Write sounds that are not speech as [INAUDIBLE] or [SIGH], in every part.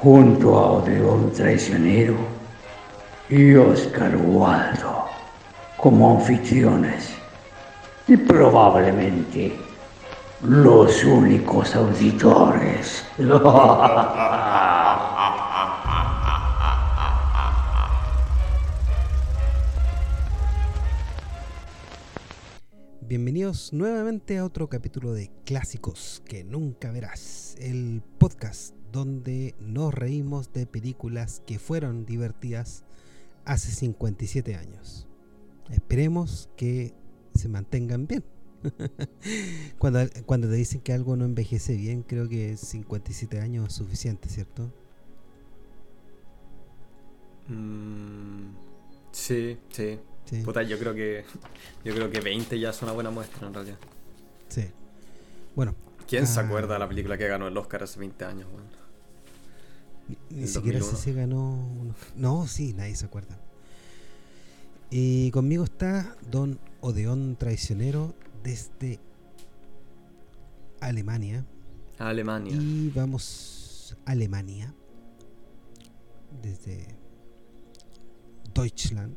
junto a Odeón Traicionero y Oscar Waldo como anfitriones y probablemente los únicos auditores. [LAUGHS] Bienvenidos nuevamente a otro capítulo de Clásicos que nunca verás, el podcast donde nos reímos de películas que fueron divertidas hace 57 años. Esperemos que se mantengan bien. [LAUGHS] cuando, cuando te dicen que algo no envejece bien, creo que 57 años es suficiente, ¿cierto? Mm, sí, sí, Puta, yo creo que yo creo que 20 ya es una buena muestra en realidad. Sí. Bueno. ¿Quién se ah, acuerda de la película que ganó el Oscar hace 20 años, ni, siquiera si se ganó. No, sí, nadie se acuerda. Y conmigo está Don Odeón Traicionero desde Alemania. Alemania. Y vamos a Alemania. Desde Deutschland.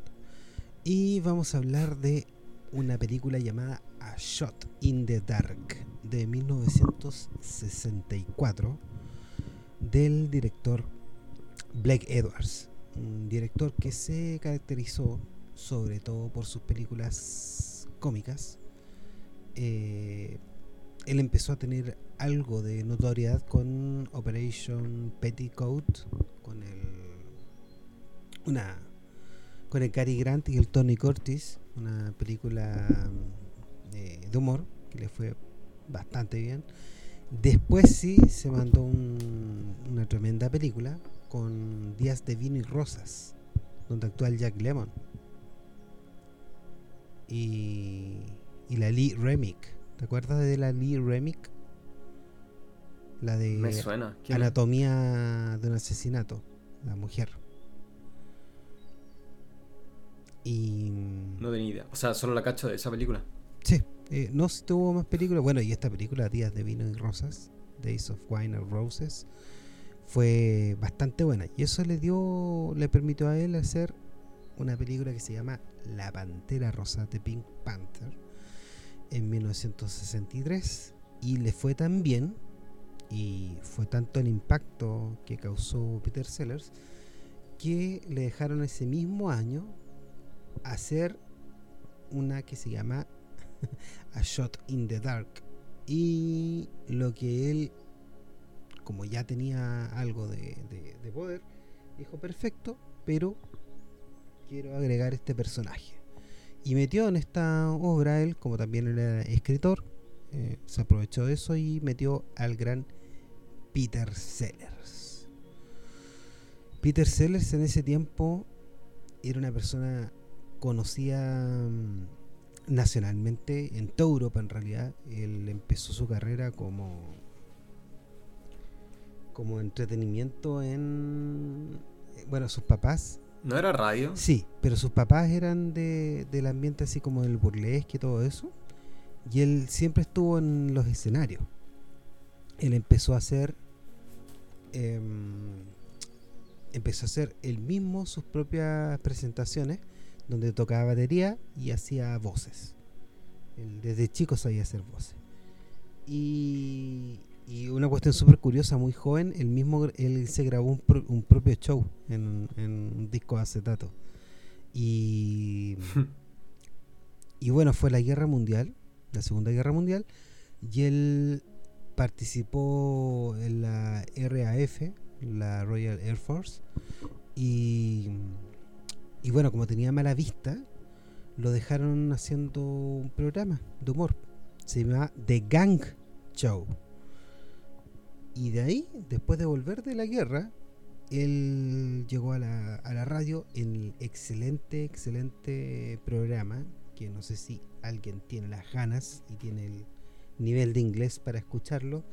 Y vamos a hablar de una película llamada A Shot in the Dark de 1964 del director Blake Edwards, un director que se caracterizó sobre todo por sus películas cómicas. Eh, él empezó a tener algo de notoriedad con Operation Petticoat, con el una con el Cary Grant y el Tony Curtis, una película eh, de humor que le fue bastante bien. Después sí se mandó una tremenda película con Días de Vino y Rosas, donde actúa el Jack Lemmon. Y, y la Lee Remick. ¿Te acuerdas de la Lee Remick? La de Me suena. Anatomía de un asesinato, la mujer. Y. No tenía idea. O sea, solo la cacho de esa película. Sí, eh, no tuvo más películas. Bueno, y esta película, Días de Vino y Rosas, Days of Wine and Roses, fue bastante buena. Y eso le dio, le permitió a él hacer una película que se llama La Pantera Rosa de Pink Panther en 1963. Y le fue tan bien, y fue tanto el impacto que causó Peter Sellers, que le dejaron ese mismo año hacer una que se llama [LAUGHS] A Shot in the Dark. Y lo que él, como ya tenía algo de, poder, dijo, perfecto, pero quiero agregar este personaje. Y metió en esta obra él, como también era escritor, eh, se aprovechó de eso y metió al gran Peter Sellers. Peter Sellers en ese tiempo era una persona conocida mm, nacionalmente, en toda Europa en realidad. Él empezó su carrera como como entretenimiento en bueno, sus papás ¿No era radio? Sí, pero sus papás eran de, del ambiente así como el burlesque y todo eso. Y él siempre estuvo en los escenarios. Él empezó a hacer em, empezó a hacer él mismo sus propias presentaciones donde tocaba batería y hacía voces. desde chico sabía hacer voces. Y, una cuestión súper curiosa, muy joven, él mismo él se grabó un, propio show en, un disco acetato. Y, y bueno, fue la guerra mundial, la Segunda Guerra Mundial, y él participó en la RAF, la Royal Air Force, y y bueno, como tenía mala vista, lo dejaron haciendo un programa de humor. Se llama The Gang Show. Y de ahí, después de volver de la guerra, él llegó a la, a la radio en el excelente, excelente programa, que no sé si alguien tiene las ganas y tiene el nivel de inglés para escucharlo,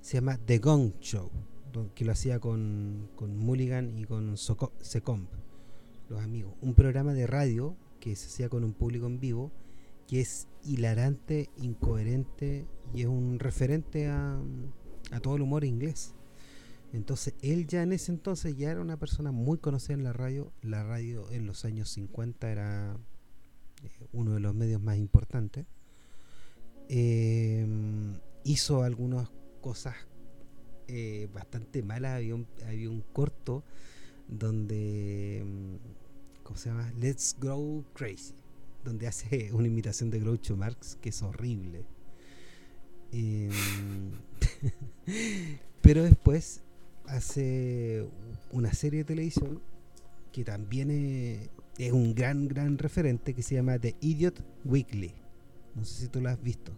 se llama The Gong Show, que lo hacía con, con Mulligan y con Secomb, amigos. Un programa de radio que se hacía con un público en vivo, que es hilarante, incoherente y es un referente a, todo el humor inglés. Entonces, él ya en ese entonces ya era una persona muy conocida en la radio. La radio en los años 50 era eh, uno de los medios más importantes. Em, hizo algunas cosas eh, bastante malas. Había un, había un corto donde, ¿cómo se llama? Let's Grow Crazy, donde hace [LAUGHS] una imitación de Groucho Marx que es horrible. Em, [LAUGHS] pero después hace una serie de televisión que también es, un gran, gran referente que se llama The Idiot Weekly. No sé si tú lo has visto.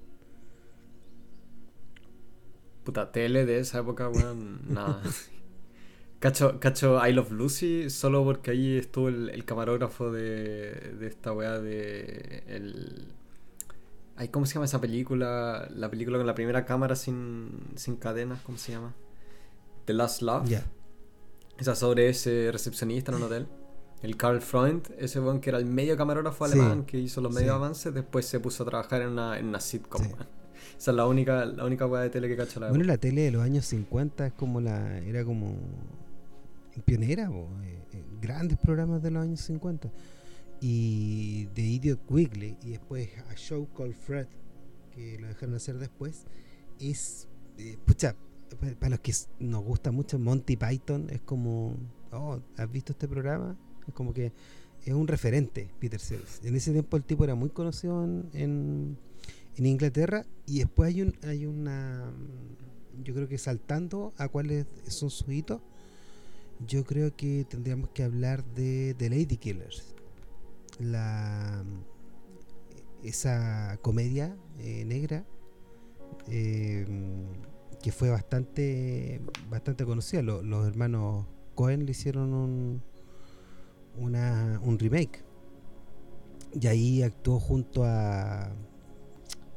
Puta, tele de esa época, weón, nada. [LAUGHS] Cacho, cacho I Love Lucy solo porque ahí estuvo el, camarógrafo de, de, esta weá de. El, ay, ¿Cómo se llama esa película? La película con la primera cámara sin, sin cadenas, ¿cómo se llama? The Last Love. Esa sobre ese recepcionista en un hotel. El Carl Freund, ese buen que era el medio camarógrafo alemán que hizo los medios avances, después se puso a trabajar en una, en una sitcom. Esa es la única, la única de tele que cacho la Bueno, la tele de los años 50 es como la. era como pionera, eh, eh, grandes programas de los años 50. Y The Idiot Quigley y después A Show Called Fred, que lo dejaron hacer después, es. Eh, pucha, para los que nos gusta mucho Monty Python, es como, oh, ¿has visto este programa? Es como que es un referente, Peter Sellers. En ese tiempo el tipo era muy conocido en, en, Inglaterra y después hay, un, hay una, yo creo que saltando a cuáles son sus hitos, yo creo que tendríamos que hablar de The Lady Killers. La, esa comedia eh, negra. Eh, que fue bastante bastante conocida. Los, hermanos Cohen le hicieron un, una, un remake. Y ahí actuó junto a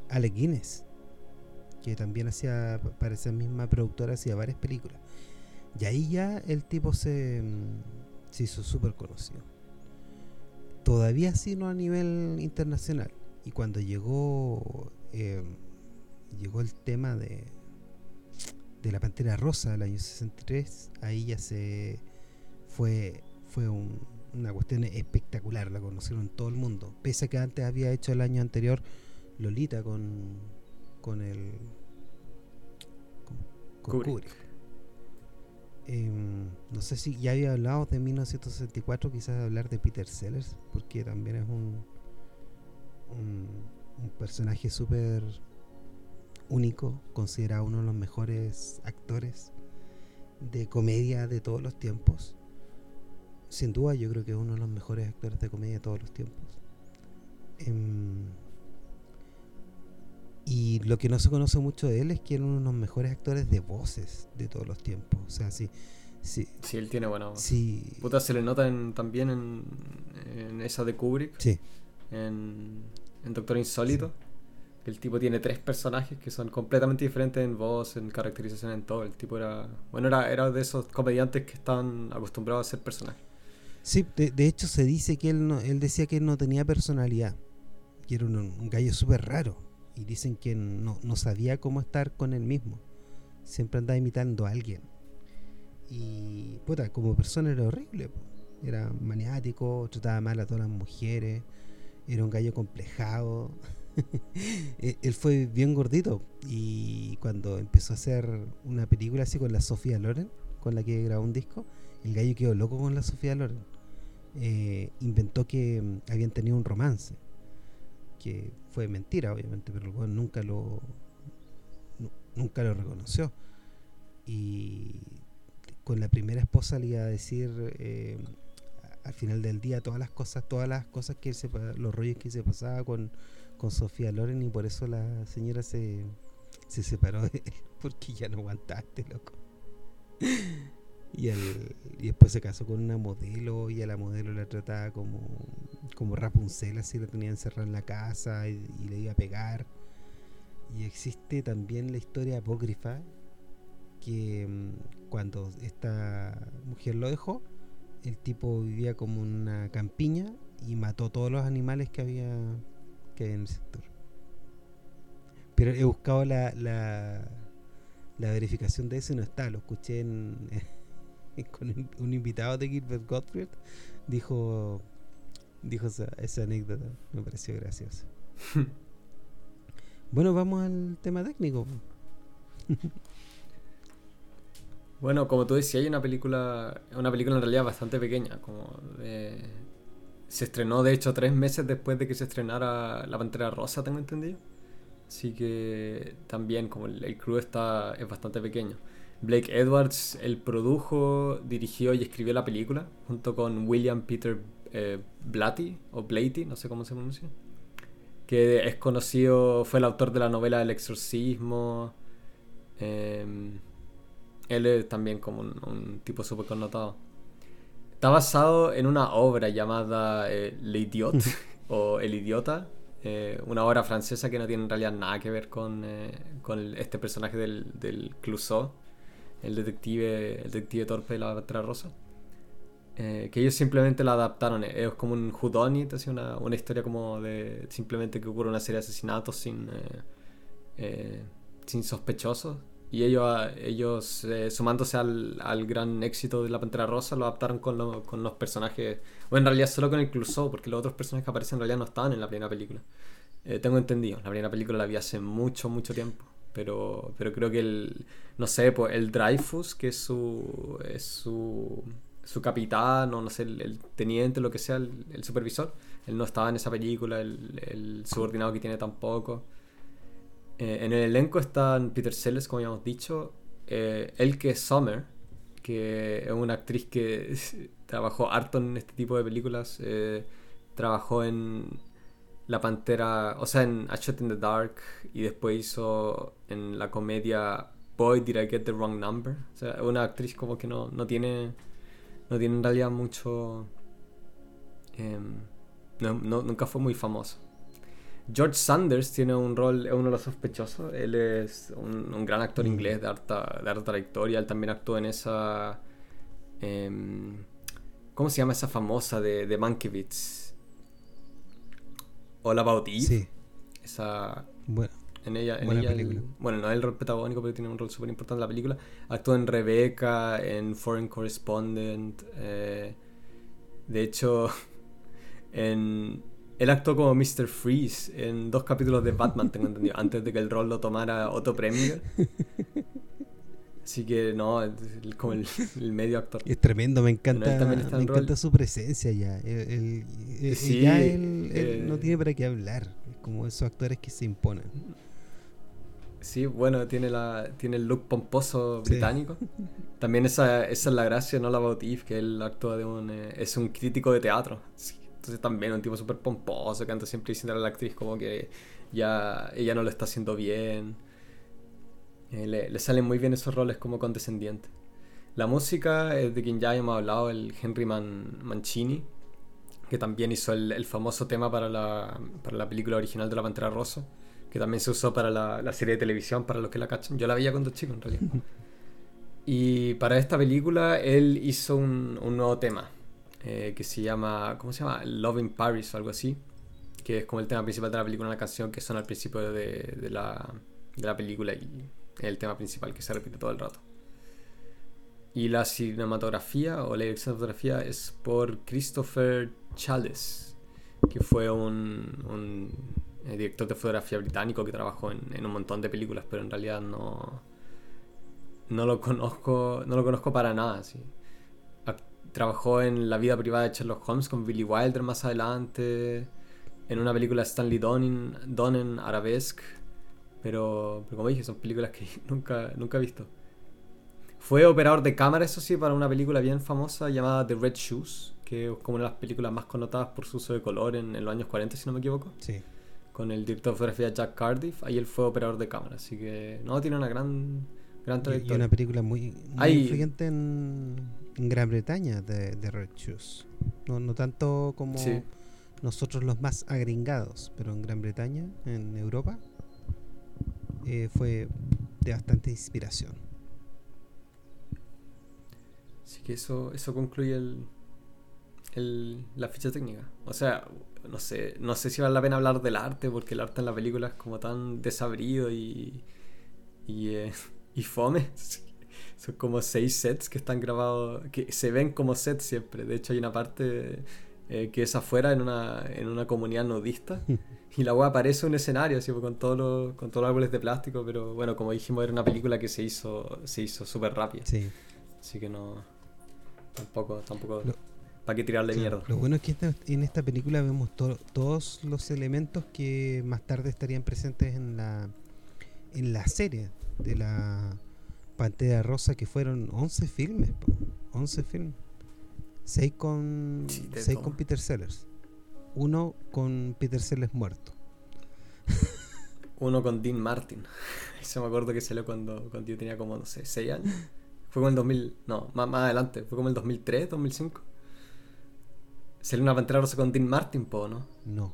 Alec Guinness, que también hacía, para esa misma productora, hacía varias películas. Y ahí ya el tipo se, se hizo súper conocido. Todavía sí no a nivel internacional. Y cuando llegó, eh, llegó el tema de, de la Pantera Rosa del año 63, ahí ya se fue fue una cuestión espectacular, la conocieron en todo el mundo, pese a que antes había hecho el año anterior Lolita con con el con, Kubrick. Em, no sé si ya había hablado de 1964, quizás hablar de Peter Sellers, porque también es un, personaje súper único, considerado uno de los mejores actores de comedia de todos los tiempos. Sin duda yo creo que es uno de los mejores actores de comedia de todos los tiempos. Em, y lo que no se conoce mucho de él es que es uno de los mejores actores de voces de todos los tiempos. O sea, sí. Sí, sí él tiene buena voz. Sí. Puta, se le nota también en, esa de Kubrick. Sí. En, Doctor Insólito el tipo tiene tres personajes que son completamente diferentes en voz, en caracterización, en todo. El tipo era. Bueno, era, era de esos comediantes que están acostumbrados a ser personajes. Sí, de, hecho se dice que él, no, él decía que él no tenía personalidad. Que era un, gallo súper raro. Y dicen que no, no sabía cómo estar con él mismo. Siempre andaba imitando a alguien. Y, puta, como persona era horrible. Era maniático, trataba mal a todas las mujeres. Era un gallo complejado. [LAUGHS] Eh, él fue bien gordito y cuando empezó a hacer una película así con la Sofía Loren, con la que grabó un disco, el gallo quedó loco con la Sofía Loren. Eh, inventó que mm, habían tenido un romance, que fue mentira obviamente, pero bueno, nunca lo nunca lo reconoció. Y con la primera esposa le iba a decir eh, al final del día todas las cosas, todas las cosas que se, los rollos que se pasaba con con Sofía Loren y por eso la señora se, se separó de él [LAUGHS] porque ya no aguantaste, loco. Y, y después se casó con una modelo y a la modelo la trataba como, como Rapunzel, así la tenía encerrada en la casa y, le iba a pegar. Y existe también la historia apócrifa que mm, cuando esta mujer lo dejó, el tipo vivía como una campiña y mató todos los animales que había, que en el sector. Pero he buscado la, la, la verificación de eso y no está, lo escuché en, con un invitado de Gilbert Gottfried, dijo, dijo esa, anécdota. Me pareció graciosa. [LAUGHS] bueno, vamos al tema técnico. [LAUGHS] bueno, como tú decías, hay una película, una película en realidad bastante pequeña, como se estrenó de hecho tres meses después de que se estrenara La Pantera Rosa, tengo entendido. Así que también como el, el crew está, es bastante pequeño. Blake Edwards, él produjo, dirigió y escribió la película junto con William Peter eh, Blatty o Blatty, no sé cómo se pronuncia, que es conocido, fue el autor de la novela El exorcismo. Em, él es también como un, tipo súper connotado. Está basado en una obra llamada eh, L'Idiot [LAUGHS] o El Idiota, eh, una obra francesa que no tiene en realidad nada que ver con, con este personaje del, del Clouseau el detective, el detective torpe de la Pantera Rosa. Eh, que ellos simplemente la adaptaron. Es como un whodunit, así una, una historia como de simplemente que ocurre una serie de asesinatos sin, eh, eh, sin sospechosos. Y ellos, ellos sumándose al, al, gran éxito de la Pantera Rosa, lo adaptaron con, con los personajes. O en realidad solo con el Clouseau, porque los otros personajes que aparecen en realidad no estaban en la primera película. tengo entendido, la primera película la vi hace mucho, mucho tiempo. Pero, pero creo que el, no sé, pues el Dreyfus, que es su, es su, su capitán o no sé, el, teniente, lo que sea, el, supervisor, él no estaba en esa película, el, subordinado que tiene tampoco. Eh, en el elenco están Peter Sellers, como ya hemos dicho, eh, Elke Sommer, que es una actriz que [LAUGHS] trabajó harto en este tipo de películas, eh, trabajó en la Pantera, o sea, en A Shot in the Dark y después hizo en la comedia Boy, Did I Get the Wrong Number? O sea, una actriz como que no, no tiene no tiene en realidad mucho... Em, nunca fue muy famoso. George Sanders tiene un rol, es uno de los sospechosos. Él es un, gran actor mm. inglés de alta, de trayectoria. Él también actuó en esa... Em, ¿Cómo se llama esa famosa de, de Mankiewicz? About Eve. Sí. Esa. Bueno. En ella, en ella bueno, no es el rol protagónico, pero tiene un rol súper importante en la película. Actuó en Rebecca, en Foreign Correspondent. Eh, de hecho, [LAUGHS] en, él actuó como Mr. Freeze en dos capítulos de Batman, tengo entendido, [LAUGHS] antes de que el rol lo tomara Otto Preminger. Así que no, es como el, medio actor. Es tremendo, me encanta, me encanta su presencia ya. ya él, eh, no tiene para qué hablar, como esos actores que se imponen. Sí, bueno, tiene la tiene el look pomposo británico. [LAUGHS] También esa, esa es la gracia, ¿no? La Bautif, que él actúa de un... Eh, es un crítico de teatro. Entonces también un tipo súper pomposo que anda siempre diciendo a la actriz como que ya ella no lo está haciendo bien eh, le, salen muy bien esos roles como condescendiente. La música es de quien ya hemos hablado, el Henry Mancini, que también hizo el, famoso tema para la, para la, película original de La Pantera Rosa, que también se usó para la, serie de televisión, para los que la cachan. Yo la veía cuando chico, en realidad. [LAUGHS] y para esta película él hizo un, un nuevo tema, eh, que se llama, ¿cómo se llama? Love in Paris o algo así, que es como el tema principal de la película, una canción que suena al principio de, de, la, de la película y el tema principal que se repite todo el rato. Y la cinematografía o la dirección de fotografía es por Christopher Chales, que fue un, eh, director de fotografía británico que trabajó en, un montón de películas, pero en realidad no, no lo conozco, no lo conozco para nada. ¿sí? Trabajó en la vida privada de Sherlock Holmes con Billy Wilder más adelante, en una película de Stanley Donen, Donen Arabesque pero, como dije, son películas que [LAUGHS] nunca, nunca he visto. Fue operador de cámara, eso sí, para una película bien famosa llamada The Red Shoes, que es como una de las películas más connotadas por su uso de color en, los años 40, si no me equivoco. Sí. Con el director de fotografía Jack Cardiff, ahí él fue operador de cámara, así que no, tiene una gran, gran trayectoria. Y una película muy, muy influyente en, en Gran Bretaña de, Red Shoes. No, no tanto como nosotros los más agringados, pero en Gran Bretaña, en Europa, eh, fue de bastante inspiración. Así que eso, eso concluye el, el, la ficha técnica. O sea, no sé, no sé si vale la pena hablar del arte, porque el arte en la película es como tan desabrido y, y, eh, y fome. [LAUGHS] Son como seis sets que están grabados, que se ven como sets siempre. De hecho, hay una parte eh, que es afuera en una, en una comunidad nudista. [LAUGHS] y la web aparece un escenario así, con, todos los, con todos los árboles de plástico. Pero bueno, como dijimos, era una película que se hizo se hizo súper rápida. Sí. Así que no. Tampoco. tampoco ¿Para qué tirarle mierda? Lo bueno es que en esta película vemos todos los elementos que más tarde estarían presentes en la, en la serie de la Pantera Rosa, que fueron 11 filmes, 11 filmes. 6 con, con Peter Sellers. Uno con Peter Sellers muerto. [LAUGHS] Uno con Dean Martin. [LAUGHS] Eso me acuerdo que salió cuando, cuando yo tenía como, no sé, 6 años. Fue como el 2000, no, más, más adelante, fue como el 2003, 2005. Salió una Pantera Rosa con Dean Martin, po, ¿no? No,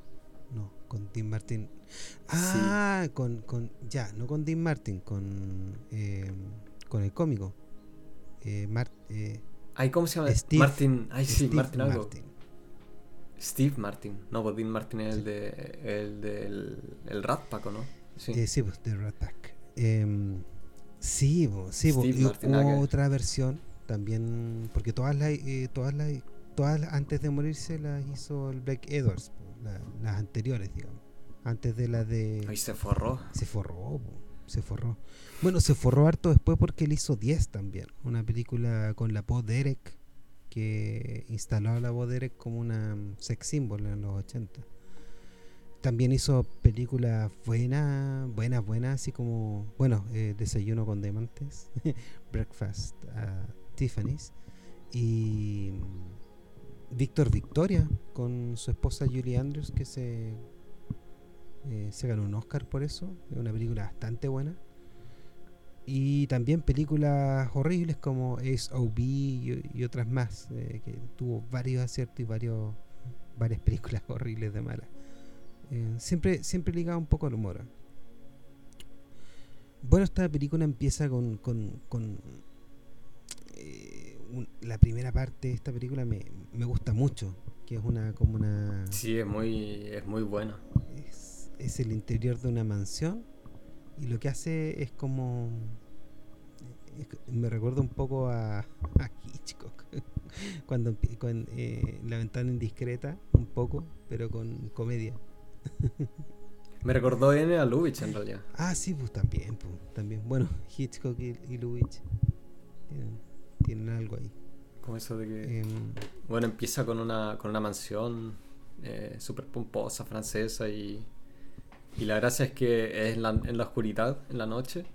no, con Dean Martin. Ah, con, con, ya, no con Dean Martin, con... Eh, con el cómico. Eh, eh, Ay, ¿cómo se llama? Steve, Martin. Ay, sí, Martin algo. Steve Martin. No, pues Dean Martin es el de el del el Rat Pack, ¿no? Sí, sí pues de Rat Pack. Em, sí, sí, hubo otra versión también, porque todas las, todas las, todas antes de morirse las hizo el Black Edwards, las anteriores, digamos, antes de la de. Ahí se forró. Se forró, se forró. Bueno, se forró harto después porque él hizo 10 también. Una película con la voz Derek, que instaló a la voz Derek como una sex symbol en los 80. También hizo películas buenas, buenas, buenas, así como, bueno, eh, Desayuno con Diamantes, [LAUGHS] Breakfast a Tiffany's y Víctor Victoria con su esposa Julie Andrews que se eh, se ganó un Oscar por eso. Es una película bastante buena. Y también películas horribles como Ace OB y, otras más, eh, que tuvo varios aciertos y varios, varias películas [LAUGHS] horribles de malas. Eh, siempre, siempre ligado un poco al humor. Bueno, esta película empieza con, con la primera parte de esta película me, me, gusta mucho, que es una como una... Sí, es muy, es muy buena. Es el interior de una mansión y lo que hace es como me recuerda un poco a, [LAUGHS] a Hitchcock [LAUGHS] cuando, con eh, la ventana indiscreta un poco pero con comedia. Me recordó N a Lubitsch en realidad. Ah sí pues también pues, también. Bueno [LAUGHS] Hitchcock y, y Lubitsch tienen, algo ahí como eso de que em, bueno empieza con una con una mansión eh, súper pomposa francesa y y la gracia es que es en la, en la oscuridad, en la noche.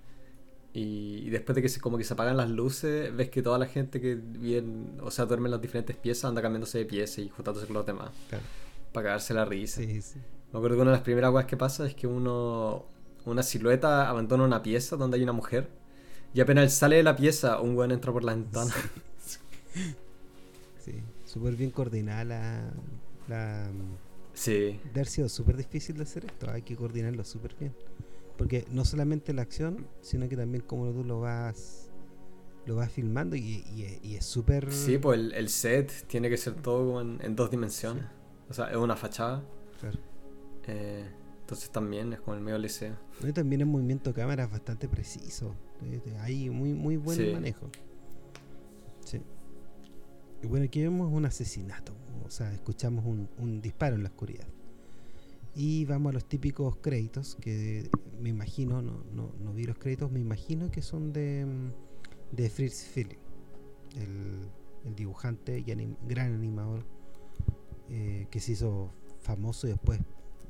Y, después de que se, como que se apagan las luces, ves que toda la gente que viene, o sea, duerme en las diferentes piezas, anda cambiándose de pieza y juntándose con los demás. Para cagarse la risa. Sí, sí. Me acuerdo que una de las primeras cosas que pasa es que uno, una silueta abandona una pieza donde hay una mujer. Y apenas sale de la pieza, un weón entra por la ventana. Sí, súper bien coordinada la Sí. De haber sido súper difícil de hacer esto, hay que coordinarlo súper bien. Porque no solamente la acción, sino que también como tú lo vas lo vas filmando y, es súper... Sí, pues el, set tiene que ser todo en, dos dimensiones. O sea, es una fachada. Claro. Eh, entonces también es como el medio liceo. También el movimiento de cámara es bastante preciso. Hay muy, muy buen manejo. Sí. Y bueno, aquí vemos un asesinato o sea, escuchamos un, disparo en la oscuridad. Y vamos a los típicos créditos, que me imagino, no, no, vi los créditos, me imagino que son de, de Fritz Philip, el, dibujante y gran animador eh, que se hizo famoso y después,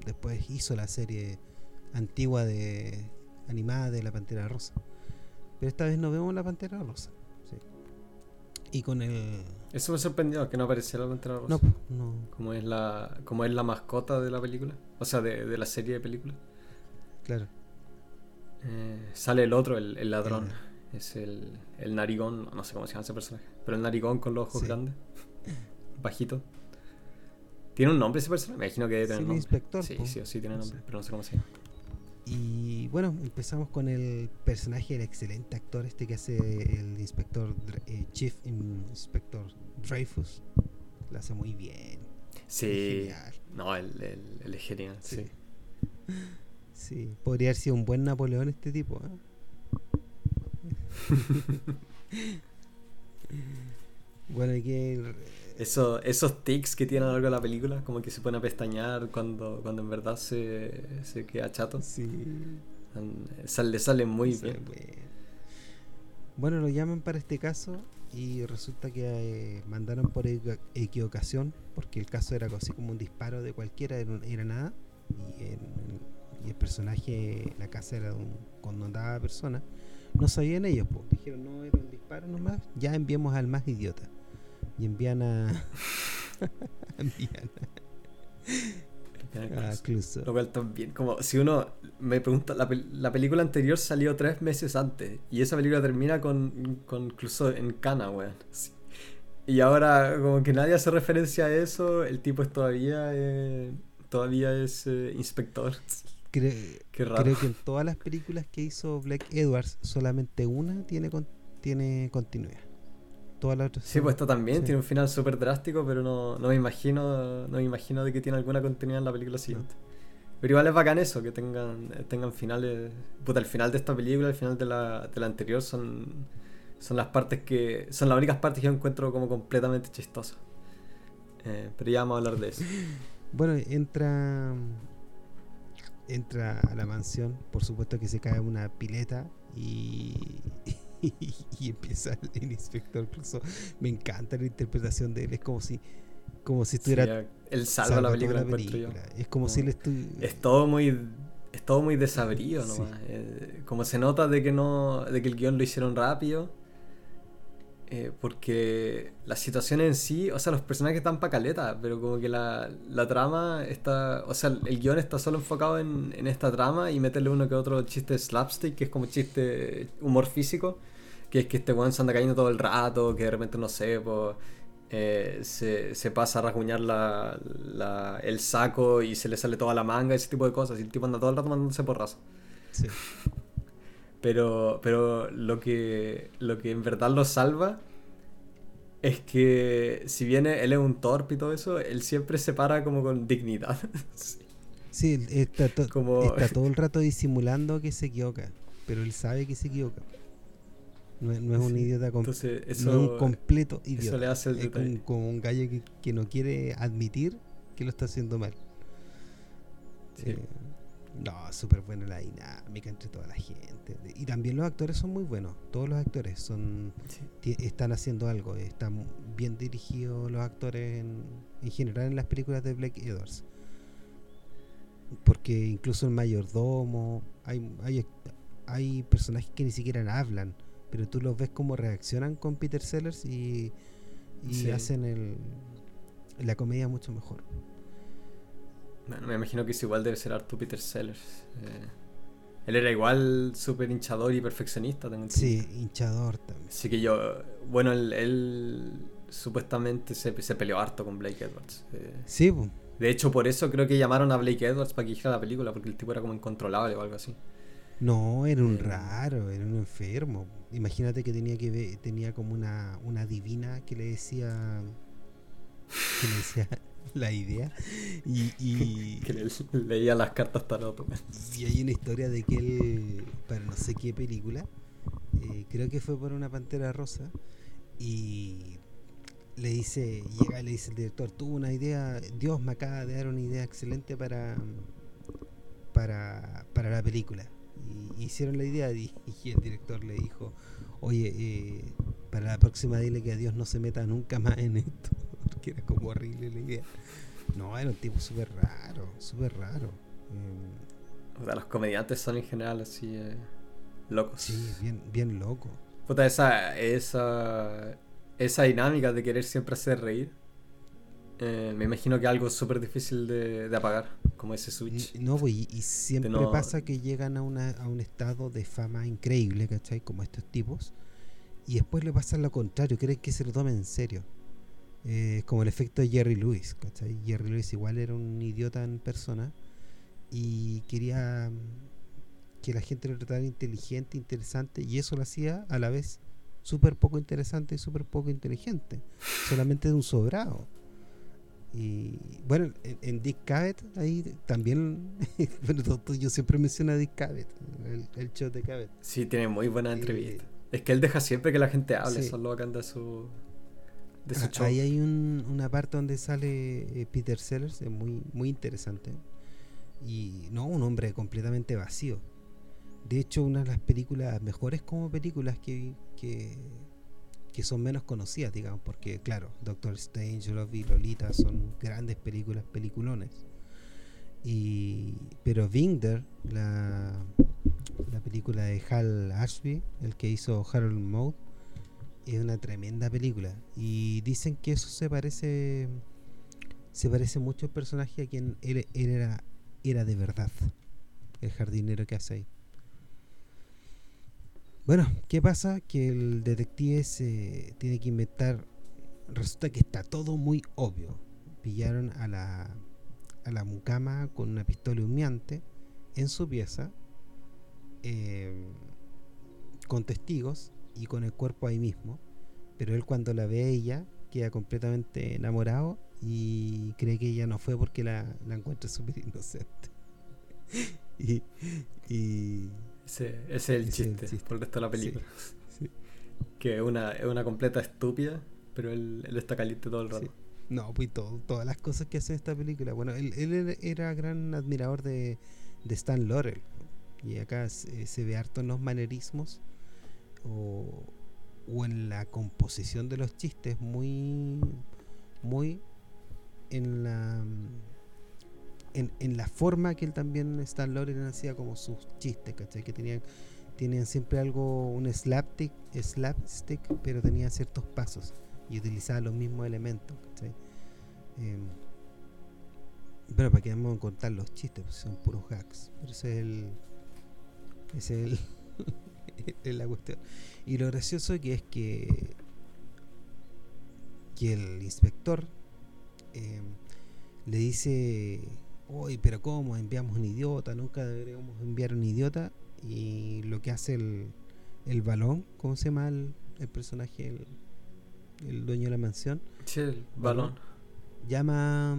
después hizo la serie antigua de animada de la Pantera Rosa. Pero esta vez no vemos la Pantera Rosa. Y con el. Eso me sorprendió, que no aparecía la Pantera Rosa. No, no. Como es la, como es la mascota de la película. O sea, de, la serie de películas. Claro. Eh, sale el otro, el, ladrón. Es el, el narigón, no sé cómo se llama ese personaje, pero el narigón con los ojos grandes, [LAUGHS] bajito. ¿Tiene un nombre ese personaje? Me imagino que debe tener Sí, el nombre. inspector, Sí, po. sí, sí tiene No nombre, pero no sé cómo se llama. Y bueno, empezamos con el personaje del excelente actor este que hace el inspector eh, Chief Inspector Dreyfus. Lo hace muy bien. Sí, no, el, el, el es genial, sí. Sí. [LAUGHS] Sí, podría haber sido un buen Napoleón este tipo. ¿eh? [LAUGHS] [LAUGHS] bueno, y que Eso, esos tics que tiene a lo largo de la película, como que se pone a pestañear cuando, cuando en verdad se, se queda chato. sí, Sale, le sale muy sí, bien. bueno. Bueno, lo llaman para este caso y resulta que eh, mandaron por equivo- equivocación porque el caso era así como un disparo de cualquiera, era, nada y, en- y el personaje, la casa era de un connotada persona. No sabían ellos, pues dijeron no era un disparo nomás, ya enviamos al más idiota y envían a, envían a Clouseau. Lo cual también, como si uno me pregunta, la, la película anterior salió tres meses antes y esa película termina con, con Clouseau en Cana, weón. Sí. Y ahora como que nadie hace referencia a eso, el tipo es todavía, eh, todavía es eh, inspector. Cre- Qué raro. Creo que en todas las películas que hizo Black Edwards, solamente una tiene, con- tiene continuidad. Todas las otras Sí, pues esta también sí. tiene un final súper drástico, pero no, no me imagino no me imagino de que tiene alguna continuidad en la película siguiente. Pero igual es bacán eso, que tengan, tengan finales. Puta, el final de esta película, el final de la, de la anterior son, son las partes que. son las únicas partes que yo encuentro como completamente chistosas. Eh, pero ya vamos a hablar de eso. [LAUGHS] Bueno, entra entra a la mansión, por supuesto que se cae una pileta y, [LAUGHS] y empieza el inspector Clouseau. Me encanta la interpretación de él, es como si como si Sí, estuviera ya, él salva salva la película, la película. Es como Como- si él estuviera Es todo muy. Es todo muy desabrido Sí. nomás. Eh, como se nota de que no. de que el guion lo hicieron rápido. eh, porque la situación en sí, o sea, los personajes están pa' caleta, pero como que la, la trama está. O sea, el guion está solo enfocado en, en esta trama y meterle uno que otro chiste slapstick, que es como chiste humor físico. Que es que este weón se anda cayendo todo el rato, que de repente no sé, pues. eh, se, se pasa a rasguñar la, la- el saco y se le sale toda la manga, ese tipo de cosas. Y el tipo anda todo el rato mandándose porrazo. sí. Pero, pero lo, que, lo que en verdad lo salva es que, si bien él es un torpe y todo eso, él siempre se para como con dignidad. [LAUGHS] Sí. Está, to- Como- está [LAUGHS] todo el rato disimulando que se equivoca, pero él sabe que se equivoca. No, es- no es un Sí. idiota com- Entonces, eso, no es un completo idiota. eso le hace el es como, un gallo que, que no quiere admitir que lo está haciendo mal. sí. Eh, no, súper buena la dinámica entre toda la gente. Y también los actores son muy buenos. Todos los actores son Sí. están haciendo algo. Están bien dirigidos los actores en, en general en las películas de Blake Edwards. Porque incluso el mayordomo, hay, hay, hay personajes que ni siquiera hablan, pero tú los ves cómo reaccionan con Peter Sellers y, y Sí. hacen el, la comedia mucho mejor. Bueno, me imagino que es igual debe ser Arthur Peter Sellers. Eh, él era igual súper hinchador y perfeccionista. entendido. Sí, hinchador también. Así que yo, bueno, él, él supuestamente se, se peleó harto con Blake Edwards. eh, Sí. De hecho, por eso creo que llamaron a Blake Edwards para que hiciera la película, porque el tipo era como incontrolable o algo así. No, era un Eh. raro, era un enfermo. Imagínate que tenía que ver, tenía como una, una divina que le decía que le decía [LAUGHS] la idea y, y, [LAUGHS] Que le- leía las cartas tarot. weón. y hay una historia de que él para no sé qué película eh, creo que fue por una pantera rosa y le dice llega y le dice el director tuvo una idea Dios me acaba de dar una idea excelente para para, para la película hicieron la idea y, y el director le dijo oye eh, para la próxima dile que a Dios no se meta nunca más en esto [LAUGHS] porque era como horrible la idea no era un tipo súper raro súper raro Eh, O sea, los comediantes son en general así eh, locos. Sí, bien, bien loco. Puta, esa, esa, esa dinámica de querer siempre hacer reír Eh, me imagino que algo súper difícil de, apagar, como ese switch. No, pues, y, siempre pasa que llegan a, una, a un estado de fama increíble, ¿cachai? Como estos tipos. Y después le pasa lo contrario, creen que se lo tomen en serio. Eh, como el efecto de Jerry Lewis, ¿cachai? Jerry Lewis igual era un idiota en persona y quería mm, que la gente lo tratara inteligente, interesante, y eso lo hacía a la vez súper poco interesante y súper poco inteligente, solamente de un sobrado. Y bueno, en, Dick Cavett, ahí también, [LAUGHS] bueno, yo siempre menciono a Dick Cavett, el, show de Cavett. Sí, tiene muy buena entrevista. es que él deja siempre que la gente hable, eso es lo que anda su, de su show. Ahí hay un, una parte donde sale eh, Peter Sellers, es muy, muy interesante. Y no, un hombre completamente vacío. De hecho, una de las películas mejores como películas que, que, que son menos conocidas, digamos, porque claro, Doctor Strange, Love y Lolita son grandes películas, peliculones. Y, pero Winger, la, la película de Hal Ashby, el que hizo Harold Mode, es una tremenda película. Y dicen que eso se parece se parece mucho al personaje a quien él, era, era de verdad. El jardinero que hace ahí. Bueno, ¿qué pasa? Que el detective se tiene que inventar. Resulta que está todo muy obvio. Pillaron a la, a la mucama con una pistola humeante en su pieza, eh, con testigos y con el cuerpo ahí mismo. Pero él, cuando la ve a ella, queda completamente enamorado y cree que ella no fue porque la, encuentra súper [LAUGHS] inocente. [LAUGHS] y ese, es el, chiste, por el resto de la película. [LAUGHS] Que es una, es una completa estúpida, pero él, él está caliente todo el rato. No, pues todo, todas las cosas que hace esta película. Bueno, él, él era gran admirador de, de Stan Laurel. Y acá se, se, ve harto en los manerismos o, o, en la composición de los chistes, muy, muy en la en, en, la forma que él también, Stan Laurel, hacía como sus chistes, ¿cachai? Que tenían, tenían siempre algo, un slapstick, slapstick, pero tenía ciertos pasos y utilizaba los mismos elementos, ¿cachai? Pero para que vamos a contar los chistes, pues son puros hacks. Pero ese es el. Ese es el. [LAUGHS] la cuestión. Y lo gracioso que es que. que el inspector eh, le dice uy, pero ¿cómo? Enviamos un idiota, nunca deberíamos enviar un idiota. Y lo que hace el, el balón, ¿cómo se llama el, personaje, el, dueño de la mansión? Sí, el balón. Llama,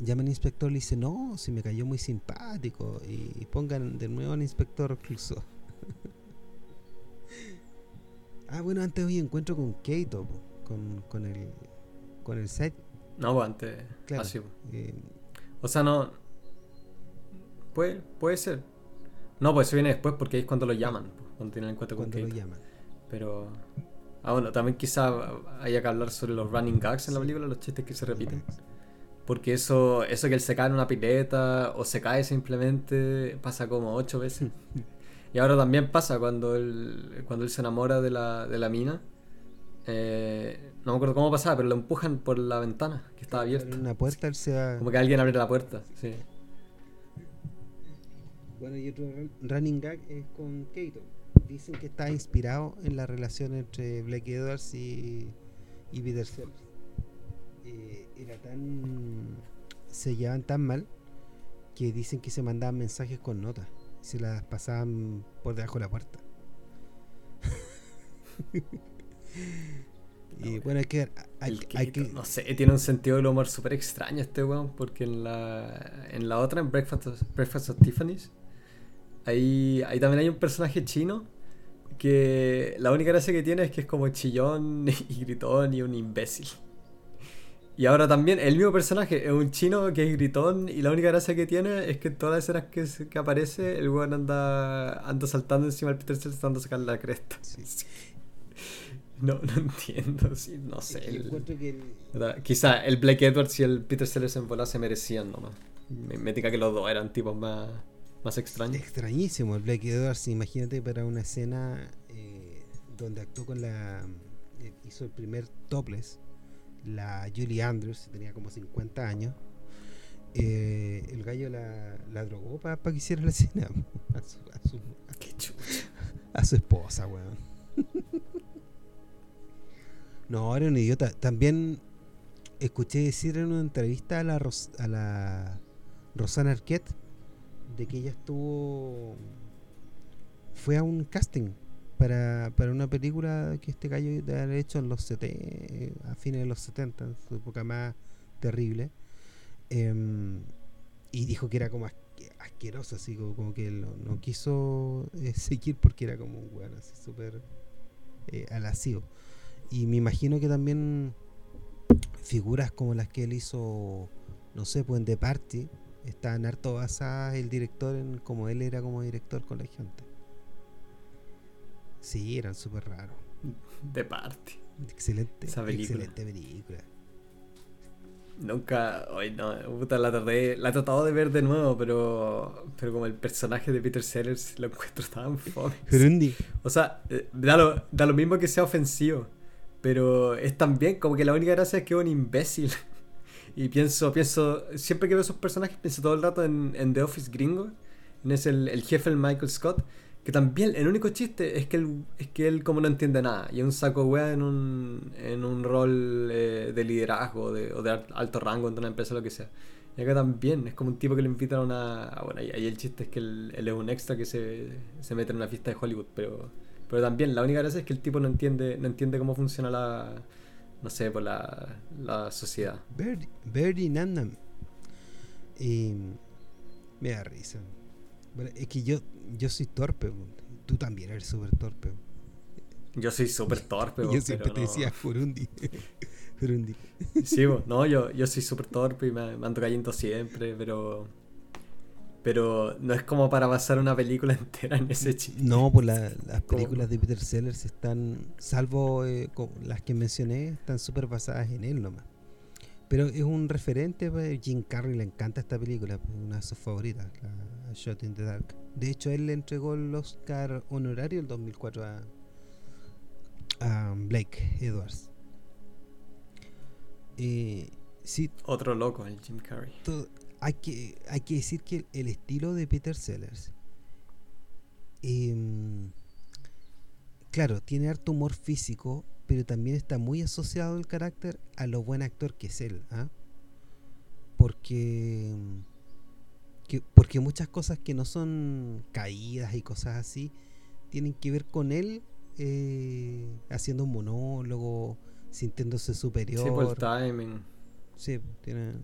llama al inspector y le dice, no, si me cayó muy simpático. Y, pongan de nuevo al inspector Clouseau. [LAUGHS] ah, bueno, antes hoy encuentro con Keito, con, con el con el set. No, pues, antes. Claro, así. Eh, o sea, no. Puede, puede ser. No, pues eso viene después porque es cuando lo llaman, cuando tienen en cuenta con lo llaman. Pero. Ah, bueno, también quizá haya que hablar sobre los running gags en la película, los chistes que se repiten. Porque eso, eso que él se cae en una pileta o se cae simplemente pasa como ocho veces. [LAUGHS] y ahora también pasa cuando él, cuando él se enamora de la, de la mina. Eh, no me acuerdo cómo pasaba, pero lo empujan por la ventana que estaba abierta. Una puerta, él se Como que alguien abre la puerta, sí. Bueno, y otro running gag es con Kato. Dicen que está inspirado en la relación entre Blake Edwards y, y Peter Sellers. Eh, era tan. se llevaban tan mal que dicen que se mandaban mensajes con notas. Y se las pasaban por debajo de la puerta. [LAUGHS] [LAUGHS] Y bueno, hay que, hay, que, No sé, tiene un sentido del humor súper extraño este weón, porque en la, en la otra, en Breakfast, Breakfast of Tiffany's, ahí, ahí también hay un personaje chino que la única gracia que tiene es que es como chillón [LAUGHS] y gritón y un imbécil. Y ahora también el mismo personaje es un chino que es gritón y la única gracia que tiene es que en todas las escenas que, que aparece el weón anda, anda saltando encima del Peter Sellers tratando de sacar la cresta. [LAUGHS] No, no entiendo, sí, no sé. quizá el Blake Edwards y el Peter Sellers en bola se merecían nomás. Me, me que los dos eran tipos más, más extraños. Extrañísimo el Blake Edwards, imagínate para una escena eh, donde actuó con la... Eh, hizo el primer topless, la Julie Andrews, tenía como 50 años. Eh, el gallo la, la drogó para que hiciera la escena [LAUGHS] a su, a su, a su esposa, weón. [LAUGHS] no, era un idiota. También escuché decir en una entrevista a la, a la Rosana Arquette de que ella estuvo. fue a un casting para, para una película que este gallo ha hecho en los 70, a fines de los 70, en su época más terrible. Em, y dijo que era como asqueroso, así como, que no, quiso eh, [LAUGHS] seguir porque era como un weón así súper eh, Y me imagino que también figuras como las que él hizo, no sé, pues en The Party, están harto basadas el director en como él era como director con la gente. Sí, eran súper raros. The Party. Excelente, excelente película. Nunca, hoy no, puta, la tardé, la he tratado de ver de nuevo, pero pero como el personaje de Peter Sellers lo encuentro tan fome. O sea, eh, da lo, da lo mismo que sea ofensivo, pero es también como que la única gracia es que es un imbécil. [LAUGHS] Y pienso, pienso, siempre que veo esos personajes, pienso todo el rato en, en The Office Gringo, en ese el, el jefe, el Michael Scott, que también el único chiste es que él, es que él como no entiende nada. Y es un saco wea en un, en un rol eh, de liderazgo de, o de alto rango en una empresa o lo que sea. Y acá también es como un tipo que le invitan a una... Bueno, ahí, el chiste es que él, es un extra que se, se, mete en una fiesta de Hollywood. Pero, pero también la única gracia es que el tipo no entiende, no entiende cómo funciona la... No sé, por la, la sociedad. Birdie Nandam. Y me da risa. Bueno, es que yo, yo soy torpe, tú también eres súper torpe. Yo soy súper torpe, [LAUGHS] Yo siempre te decía Furundi. [LAUGHS] Furundi. Sí, no, yo, yo soy súper torpe y me, ando cayendo siempre, pero. Pero no es como para basar una película [LAUGHS] entera en ese chiste. No, pues [LAUGHS] las películas de Peter Sellers están, salvo eh, las que mencioné, están súper basadas en él nomás. Pero es un referente, pues, Jim Carrey le encanta esta película, pues, una de sus favoritas, la Shot in the Dark. De hecho, él le entregó el Oscar honorario el 2004 a, a Blake Edwards. Eh, sí, Otro loco, el Jim Carrey. Hay, que, hay que decir que el, estilo de Peter Sellers, em, claro, tiene harto humor físico, pero también está muy asociado el carácter a lo buen actor que es él. ¿ah? Porque, porque muchas cosas que no son caídas y cosas así tienen que ver con él eh, haciendo un monólogo, sintiéndose superior. Sí, por el timing. Sí, tiene,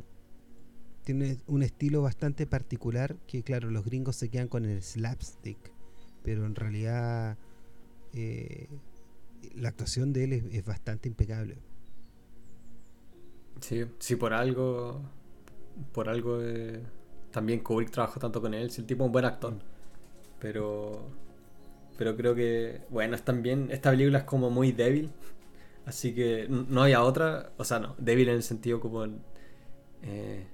tiene un estilo bastante particular que, claro, los gringos se quedan con el slapstick, pero en realidad eh, la actuación de él es, bastante impecable. Sí, sí, por algo, por algo eh, también Kubrick trabajó tanto con él, si el tipo es un buen actor, pero, pero creo que, bueno, es también, esta película es como muy débil, así que no había otra, o sea, no, débil en el sentido como... Eh,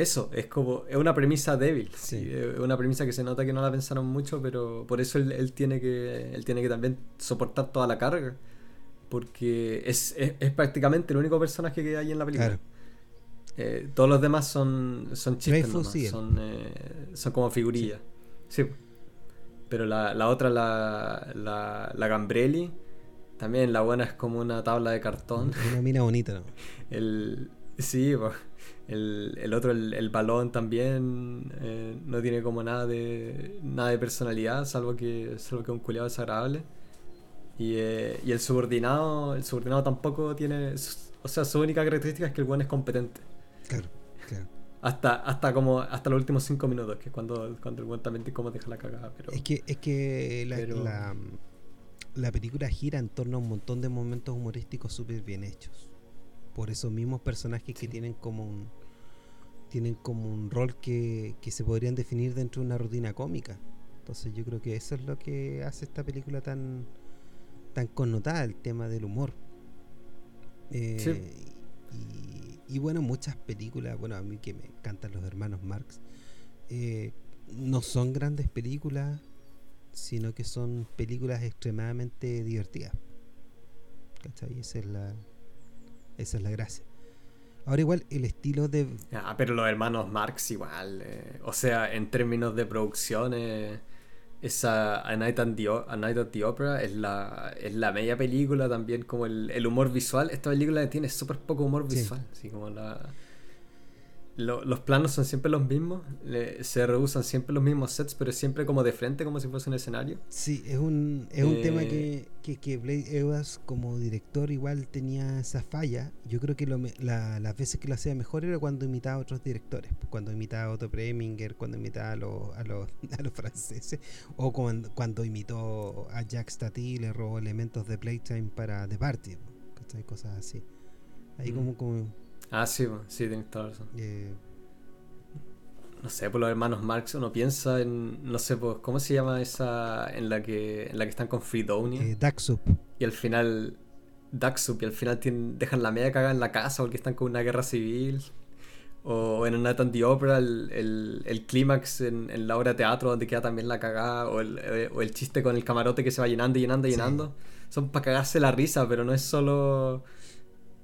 eso, es como, es una premisa débil, sí. es una premisa que se nota que no la pensaron mucho, pero por eso él, tiene, que, él tiene que también soportar toda la carga, porque es, es, prácticamente el único personaje que hay en la película. Eh, todos los demás son, son chistes, son, eh, son como figurillas. Sí. Pero la, la otra, la, la, la Gambrelli, también la buena es como una tabla de cartón. Una mina bonita, ¿no? [LAUGHS] El, sí, pues el, otro, el, balón también eh, no tiene como nada de nada de personalidad, salvo que, salvo que un culiado desagradable. Y, eh, y, el subordinado, el subordinado tampoco tiene. O sea, su única característica es que el buen es competente. Claro, claro. Hasta, hasta como hasta los últimos cinco minutos, que es cuando, cuando el buen también como deja la cagada. Pero, es que, es que la, la, la película gira en torno a un montón de momentos humorísticos súper bien hechos por esos mismos personajes que tienen como un, tienen como un rol que, se podrían definir dentro de una rutina cómica. Entonces yo creo que eso es lo que hace esta película tan, tan connotada, el tema del humor. Eh, y, bueno, muchas películas, bueno, a mí que me encantan los hermanos Marx, eh, no son grandes películas, sino que son películas extremadamente divertidas. ¿Cachai? Esa es la, Esa es la gracia. Ahora igual el estilo de... Ah, pero los hermanos Marx igual. Eh, o sea, en términos de producción, esa A Night, the, at the Opera es la, es la media película también, como el, el humor visual. Esta película tiene súper poco humor visual. Así como la los planos son siempre los mismos, se reusan siempre los mismos sets, pero siempre como de frente, como si fuese un escenario. Sí, es un, es un tema eh, que, que, Blade Evans como director igual tenía esa falla. Yo creo que las veces que lo hacía mejor era cuando imitaba a otros directores, pues, cuando imitaba a Otto Preminger, cuando imitaba a los, a los, [LAUGHS] a los franceses, o cuando, cuando imitó a Jack Stati y le robó elementos de Playtime para The Party, cosas así. Ahí mm. como, como Ah, sí, sí, tienes toda la razón. no sé, por los hermanos Marx uno piensa en, no sé, pues, ¿cómo se llama esa en la que en la que están con Freedonia? Eh, Daxup. Y al final, Daxup, y al final dejan la media cagada en la casa porque están con una guerra civil. O en una the Opera, el, el, clímax en, la obra de teatro donde queda también la cagada. O el, eh, o el chiste con el camarote que se va llenando y llenando y llenando. Son para cagarse la risa, pero no es solo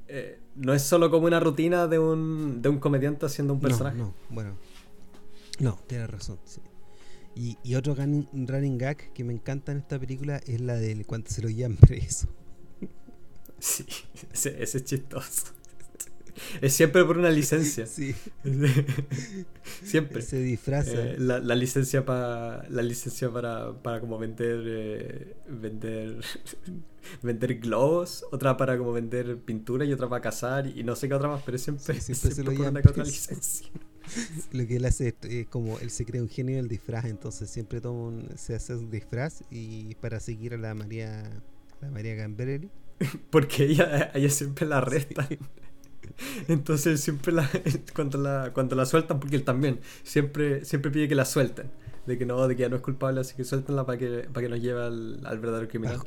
eh, no es solo como una rutina de un, de un comediante haciendo un personaje. No, bueno. No, tienes razón. Y, y, otro running gag que me encanta en esta película es la del cuando se lo llevan [LAUGHS] preso. Sí, [LAUGHS] ese, ese es chistoso. Es siempre por una [LAUGHS] licencia. Sí. [LAUGHS] siempre. Se disfraza. Eh, la, la, licencia para la licencia para, para como vender eh, vender [LAUGHS] vender globos, otra para como vender pintura y otra para cazar y no sé qué otra más, pero siempre, siempre, se lo llama otra licencia. Lo que él hace es como él se crea un genio del disfraz, entonces siempre toma se hace un disfraz y para seguir a la María la María Gambrelli. Porque ella, ella siempre la arresta. [LAUGHS] Entonces siempre la, [LAUGHS] cuando la, cuando la sueltan, porque él también siempre, siempre pide que la suelten. De que no, de que ya no es culpable, así que sueltenla para que, para que nos lleve al, al verdadero criminal.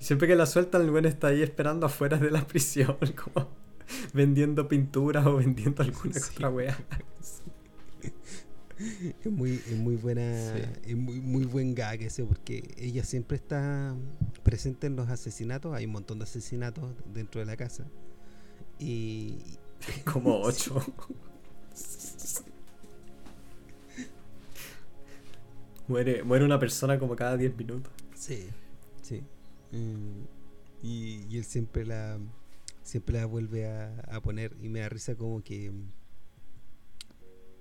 Y siempre que la sueltan, el buen está ahí esperando afuera de la [LAUGHS] prisión, como vendiendo pinturas o vendiendo alguna otra wea. Es muy, es muy buena, es muy, muy buen gag ese, porque ella siempre está presente en los asesinatos. Hay un montón de asesinatos dentro de la casa y. [LAUGHS] Como 8. muere, muere una persona como cada 10 minutos. Sí, sí. Mm, y, él siempre la siempre la vuelve a, poner y me da risa como que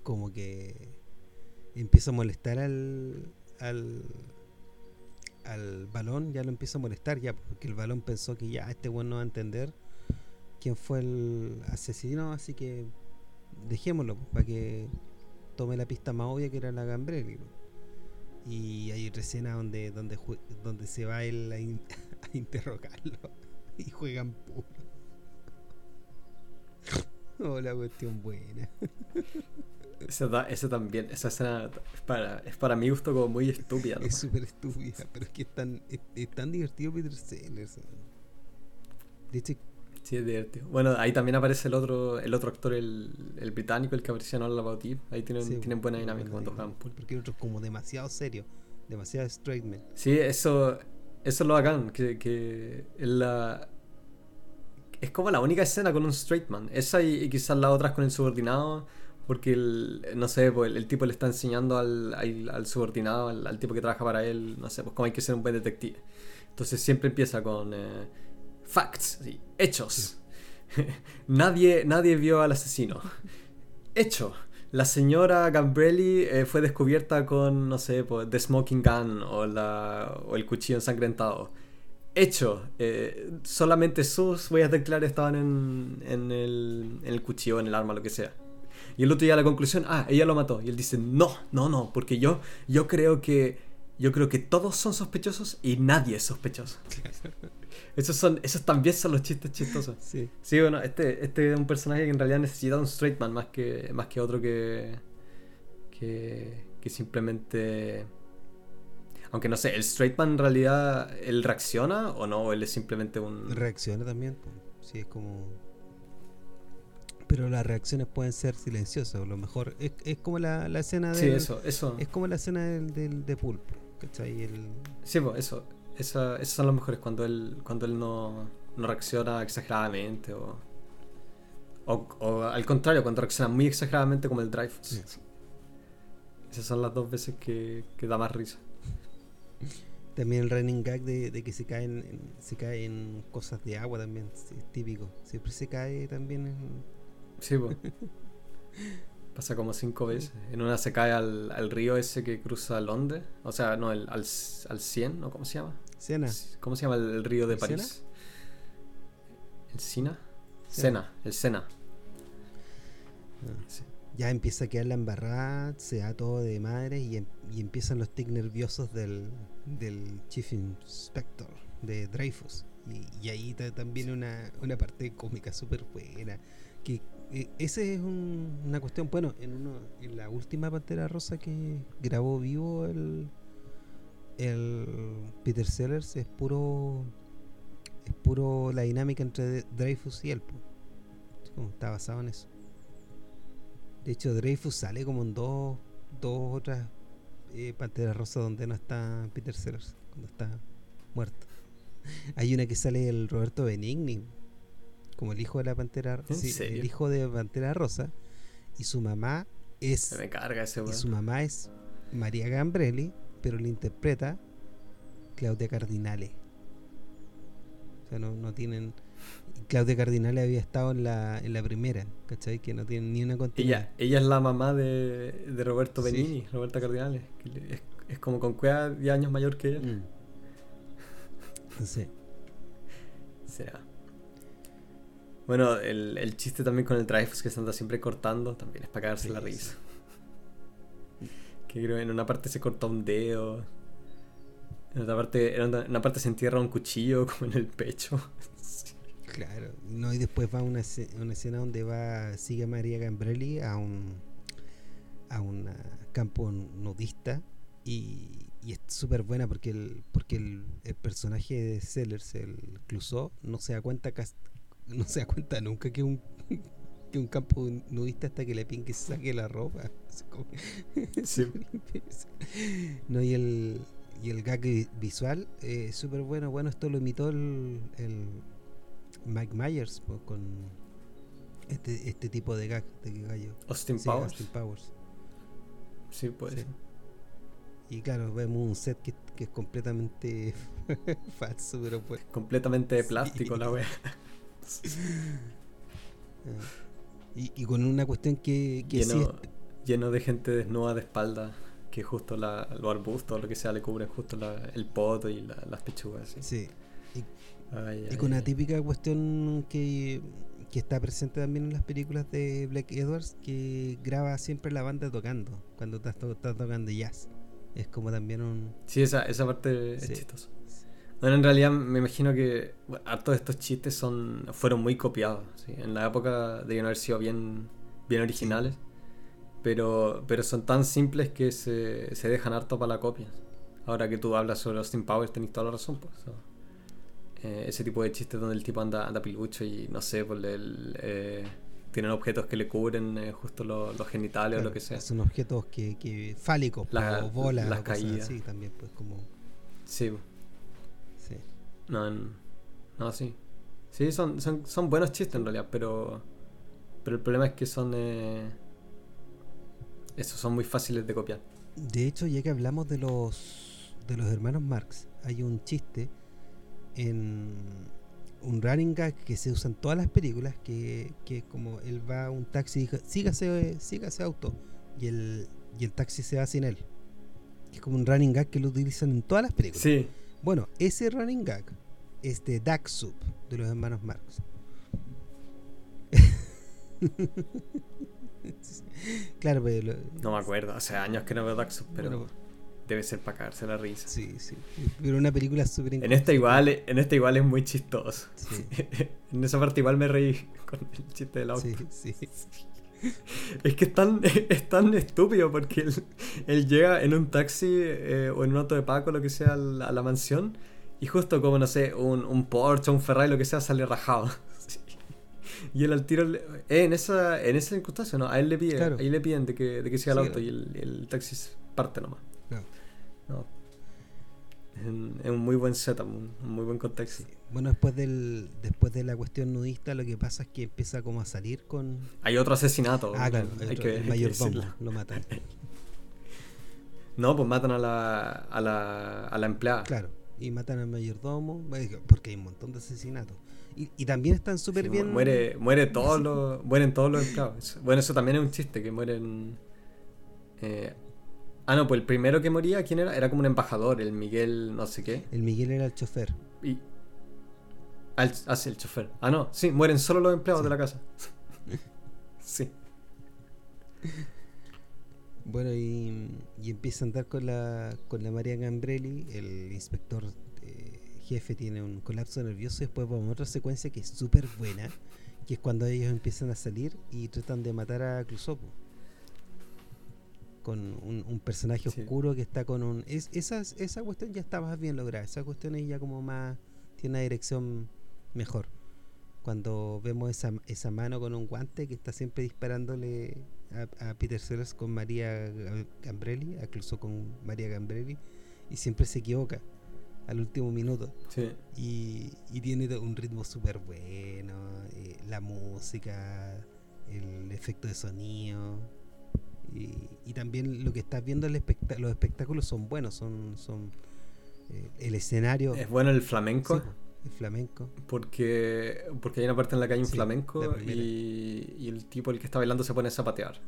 como que empieza a molestar al al al balón ya lo empieza a molestar ya porque el balón pensó que ya este bueno no va a entender quién fue el asesino, así que dejémoslo para que tome la pista más obvia que era la Gambrelli. Y hay otra escena donde, donde, donde se va él a, [LAUGHS] interrogarlo [LAUGHS] y juegan puro. [LAUGHS] oh, la cuestión buena. Esa, también, esa escena es para, es para mi gusto como muy estúpida. Es súper estúpida, pero es que es tan, es, tan divertido Peter Sellers. De hecho, Sí, es divertido. Bueno, ahí también aparece el otro el otro actor, el, el británico, el que aparecía en All About Eve. Ahí tienen, tienen buena dinámica cuando juegan pool. Porque el otro es como demasiado serio, demasiado straight man. Sí, eso, eso es lo bacán, que, que es la... Es como la única escena con un straight man. Esa y, quizás la otra con el subordinado, porque el, no sé, pues el, tipo le está enseñando al, al, subordinado, al, tipo que trabaja para él, no sé, pues cómo hay que ser un buen detective. Entonces siempre empieza con... Eh, Facts, hechos. [LAUGHS] nadie, nadie vio al asesino. Hecho. La señora Gambrelli eh, fue descubierta con, no sé, pues, The Smoking Gun o, la, o el cuchillo ensangrentado. Hecho. Eh, solamente sus huellas de estaban en, en, el, en el cuchillo, en el arma, lo que sea. Y el otro llega a la conclusión, ah, ella lo mató. Y él dice, no, no, no, porque yo, yo creo que, yo creo que todos son sospechosos y nadie es sospechoso. [LAUGHS] Esos, son, esos también son los chistes chistosos. Sí. Sí, bueno, este, este es un personaje que en realidad necesita un straight man más que, más que otro que, que, que simplemente... Aunque no sé, ¿el straight man en realidad él reacciona o no? ¿O él es simplemente un...? Reacciona también. Sí, es como... Pero las reacciones pueden ser silenciosas. O lo mejor es, es como la, la escena de... Sí, eso, eso. Es como la escena del, del de Pulp. ¿Cachai? El... Sí, pues eso. Esa, esos son los mejores cuando él, cuando él no, no reacciona exageradamente o... O, al contrario, cuando reacciona muy exageradamente como el Drive. Esas son las dos veces que, da más risa. También el running gag de, que se caen en, se cae en cosas de agua también, es típico. Siempre se cae también en... Sí, pues. [LAUGHS] Pasa como cinco veces. En una se cae al, río ese que cruza Londres. O sea, no, al, al, al Cien, ¿no? ¿Cómo se llama? Sena. ¿Cómo se llama el, río de París? ¿El Sina? Sena, el Sena. Ah. Ya empieza a quedar la embarrada, se da todo de madre y, em, empiezan los tics nerviosos del, del Chief Inspector de Dreyfus. Y, ahí también una, una parte cómica súper buena. Que eh, esa es una cuestión, bueno, en, uno, en la última Pantera Rosa que grabó vivo el, el Peter Sellers es puro es puro la dinámica entre Dreyfus y él. está basado en eso. De hecho, Dreyfus sale como en dos, dos otras eh, Panteras Rosas donde no está Peter Sellers, cuando está muerto. [LAUGHS] Hay una que sale el Roberto Benigni, como el hijo de la Pantera el hijo de Pantera Rosa, y su mamá es. Se me carga ese Y su mamá es María Gambrelli, pero le interpreta Claudia Cardinale. O sea, no, no tienen Claudia Cardinale había estado en la, en la primera, ¿cachai? Que no tiene ni una continuidad. Ella, ella es la mamá de, de Roberto Benini, Roberta Cardinale. es, es, como con cueva 10 años mayor que ella. Mm. Sí. [LAUGHS] Será. Bueno, el, el, chiste también con el Dreyfus que se anda siempre cortando también es para cagarse la risa. [LAUGHS] Que creo en una parte se corta un dedo. En otra parte, en una parte se entierra un cuchillo [LAUGHS] como en el pecho. [LAUGHS] Claro, no, y después va una, una escena donde va, sigue María Gambrelli a un a un campo nudista y, y es súper buena porque el porque el, personaje de Sellers, el Clouseau, no se da cuenta [LAUGHS] no se da cuenta nunca que un [LAUGHS] que un campo nudista hasta que le piden que se saque la ropa. [LAUGHS] Sí. no, y el y el gag visual eh, súper bueno. Bueno, esto lo imitó el Mike Myers pues, con este, este tipo de gag de gallo. Austin Powers. Austin Powers. Sí, puede Y claro, vemos un set que, que es completamente falso, pero pues. Completamente de plástico la wea. [LAUGHS] Y, y, con una cuestión que, que lleno, lleno de gente desnuda de espalda que justo la, los arbustos o lo que sea le cubren justo la, el poto y las pechugas. Sí. Y con una típica cuestión que, está presente también en las películas de Black Edwards, que graba siempre la banda tocando, cuando estás, tocando jazz. Es como también un... Sí, esa, esa parte es chistosa. Bueno, en realidad me imagino que bueno, hartos de estos chistes son fueron muy copiados. En la época debían haber sido bien, bien originales, pero, pero son tan simples que se, se dejan harto para la copia. Ahora que tú hablas sobre Austin Powers, tenés toda la razón. Pues, eh, ese tipo de chistes donde el tipo anda, anda pilucho y no sé, pues eh, tienen objetos que le cubren eh, justo los genitales o lo que sea. Son objetos que, que fálicos, la, bolas, las caídas. Sí, también, pues como. Sí. No, no, sí. Sí, son, son, son buenos chistes en realidad, pero. Pero el problema es que son. Eh, esos son muy fáciles de copiar. De hecho, ya que hablamos de los de los hermanos Marx, hay un chiste en un running gag que se usa en todas las películas, que, que como él va a un taxi y dice, sígase, sígase auto, y el, y el taxi se va sin él. Es como un running gag que lo utilizan en todas las películas. Sí. Bueno, ese running gag es de Soup, de los hermanos Marx. [LAUGHS] claro, pero... No me acuerdo, hace años que no veo Soup, pero debe ser para cagarse la risa. Sí, sí. Pero una película súper En esta igual, en esta igual es muy chistoso. [LAUGHS] en esa parte igual me reí con el chiste del auto. Sí, sí. [LAUGHS] [LAUGHS] Es que es tan, [LAUGHS] es tan estúpido porque él, llega en un taxi eh, o en un auto de Paco, lo que sea, a la, mansión. Y justo como, no sé, un, un Porsche, un Ferrari, lo que sea, sale rajado. [LAUGHS] Y él al tiro, eh, en esa en esa circunstancia, ¿no? A él le piden, ahí le piden de que, de que siga el auto y el, el taxi parte nomás. Es un, muy buen setup, un, muy buen contexto. Bueno, después del después de la cuestión nudista, lo que pasa es que empieza como a salir con. Hay otro asesinato. Ah, claro, hay que, el mayordomo lo matan. no, pues matan a la, a la, a la empleada. Claro, y matan al mayordomo, porque hay un montón de asesinatos. Y, y también están súper bien. Muere, muere todos los, mueren todos los empleados. Bueno, eso también es un chiste, que mueren. Eh, ah, no, pues el primero que moría, ¿quién era? Era como un embajador, el Miguel, no sé qué. El Miguel era el chofer. Y, ah, sí, el chofer. Ah, no, sí, mueren solo los empleados de la casa. [LAUGHS] sí. Bueno, y, y, empieza a andar con la, con la María Gambrelli, el inspector jefe tiene un colapso nervioso y después vamos a otra secuencia que es súper buena, que es cuando ellos empiezan a salir y tratan de matar a Crusopo. Con un, personaje oscuro que está con un... Es, esa, esa cuestión ya está más bien lograda, esa cuestión es ya como más... tiene una dirección mejor. Cuando vemos esa, esa mano con un guante que está siempre disparándole a, Peter Sellers con María Gambrelli, incluso con María Gambrelli, y siempre se equivoca al último minuto. Y, tiene un ritmo súper bueno, eh, la música, el efecto de sonido. Y, también lo que estás viendo, el los espectáculos son buenos, son, son eh, el escenario. Es bueno el flamenco. el flamenco. Porque, porque hay una parte en la que hay un flamenco y, y, el tipo el que está bailando se pone a zapatear.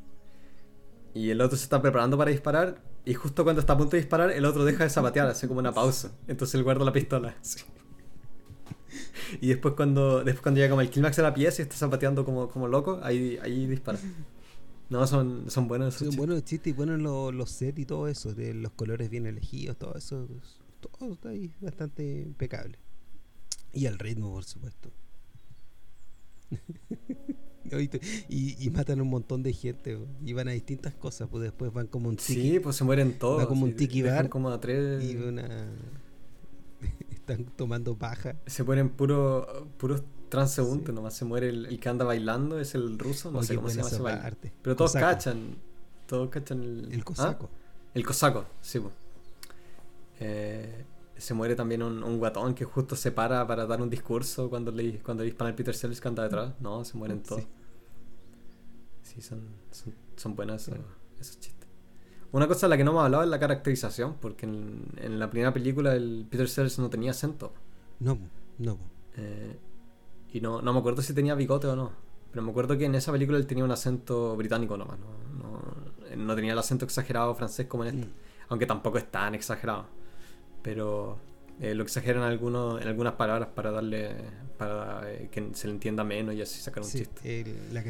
Y el otro se está preparando para disparar. Y justo cuando está a punto de disparar, el otro deja de zapatear, hace como una pausa. Entonces él guarda la pistola. [LAUGHS] Y después cuando, después cuando llega como el clímax de la pieza y está zapateando como, como loco, ahí, ahí dispara. No, son, son buenos Son buenos chistes y buenos los, los sets y todo eso, de los colores bien elegidos, todo eso. Todo está ahí bastante impecable. Y el ritmo, por supuesto. [LAUGHS] y, matan un montón de gente y van a distintas cosas pues después van como un tiki sí pues se mueren todos va como un tiki bar como a tres y una [LAUGHS] están tomando paja se mueren puros puros transeúntes nomás se muere el, que anda bailando es el ruso no sé cómo se llama ese baile pero todos cachan todos cachan el el cosaco ¿Ah? el cosaco sí pues eh, se muere también un, un, guatón que justo se para para dar un discurso cuando le cuando disparan al Peter Sellers que anda detrás. No, se mueren todos. Sí, son, son, son buenos esos, chistes. Una cosa de la que no hemos hablado es la caracterización, porque en, en la primera película el Peter Sellers no tenía acento. No, no. Eh, y no, no me acuerdo si tenía bigote o no. Pero me acuerdo que en esa película él tenía un acento británico nomás. No, no, no tenía el acento exagerado francés como en este. Mm. Aunque tampoco es tan exagerado pero eh, lo exageran algunos, en algunas palabras para darle para eh, que se le entienda menos y así sacar un chiste. la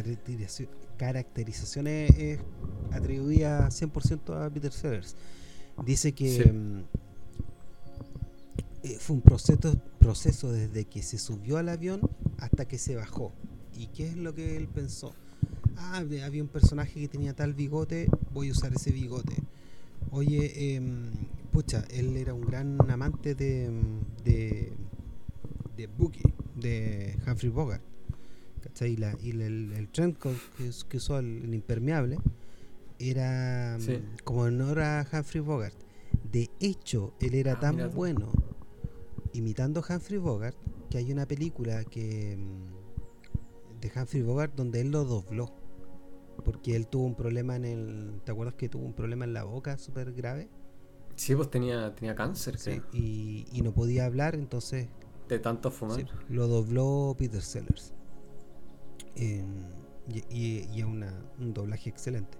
caracterización, es, atribuida 100% a Peter Sellers. Dice que mm, eh, fue un proceso, proceso desde que se subió al avión hasta que se bajó. ¿Y qué es lo que él pensó? Ah, había un personaje que tenía tal bigote, voy a usar ese bigote. Oye, eh, pucha, él era un gran amante de, de, de Boogie, de Humphrey Bogart. ¿cachai? Y, la, y el, el, trend que, que, usó el, impermeable era mm, como honor a Humphrey Bogart. De hecho, él era ah, tan bueno imitando a Humphrey Bogart que hay una película que mm, de Humphrey Bogart donde él lo dobló. Porque él tuvo un problema en el. ¿Te acuerdas que tuvo un problema en la boca súper grave? Sí, pues tenía, tenía cáncer, sí. Y, y, no podía hablar, entonces... De tanto fumar. lo dobló Peter Sellers. y, y, es un doblaje excelente.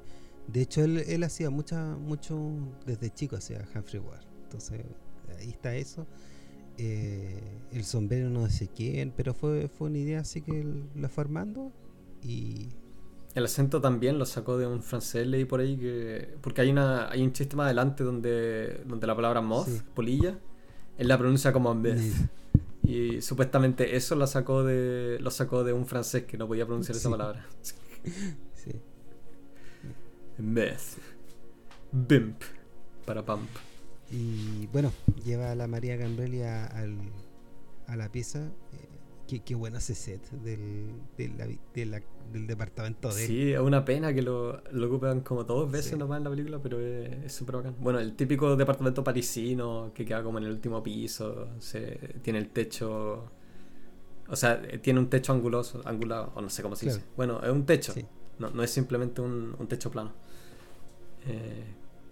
De hecho, él, él hacía mucha, mucho, desde chico hacía Humphrey Ward. Entonces, ahí está eso. Eh, el sombrero no sé quién, pero fue, fue una idea así que la fue armando y el acento también lo sacó de un francés, leí por ahí que. Porque hay una hay un chiste más adelante donde, donde la palabra moth, polilla, él la pronuncia como meth. Y supuestamente eso lo sacó de. lo sacó de un francés que no podía pronunciar esa palabra. sí. Meth. Bimp. Para pump. Y bueno, lleva a la María Gambrelli a, a la pieza. Eh, Qué, qué bueno ese set del, del departamento de Sí, es una pena que lo, lo ocupan como dos veces nomás en la película, pero es súper bacán. Bueno, el típico departamento parisino que queda como en el último piso, se, tiene el techo... O sea, tiene un techo anguloso, angulado, o no sé cómo se dice. Bueno, es un techo, no, no, es simplemente un, un techo plano. Eh,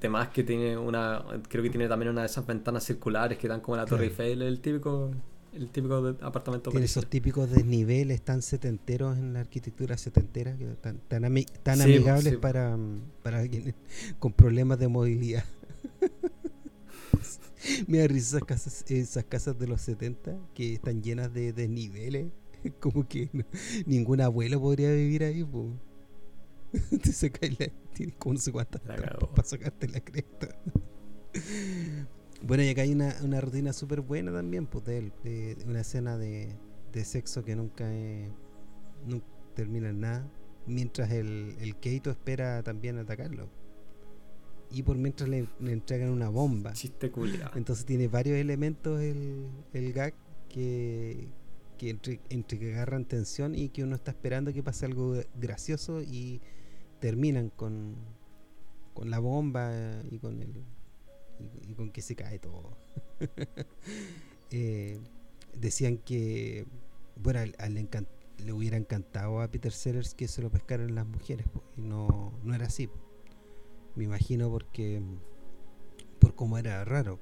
además que tiene una, creo que tiene también una de esas ventanas circulares que dan como la Torre Eiffel, el típico el típico apartamento Tiene esos típicos desniveles tan setenteros en la arquitectura setentera, que tan, tan, amigables Para, para alguien [LAUGHS] con problemas de movilidad. [LAUGHS] Me da risa esas casas, esas casas de los 70 que están llenas de desniveles. [LAUGHS] Como que ningún abuelo podría vivir ahí. Se cae la, tiene como no sé cuántas para sacarte la cresta. Bueno, y acá hay una, una rutina súper buena también, pues, de, una escena de, sexo que nunca, termina en nada, mientras el, el Keito espera también atacarlo. Y por mientras le, entregan una bomba. Chiste Entonces tiene varios elementos el, el gag que, que entre, entre que agarran tensión y que uno está esperando que pase algo gracioso y terminan con, con la bomba y con el y, con que se cae todo. [LAUGHS] Eh, decían que, bueno, le hubiera encantado a Peter Sellers que se lo pescaran las mujeres, y no, no era así. Me imagino porque, por cómo era raro.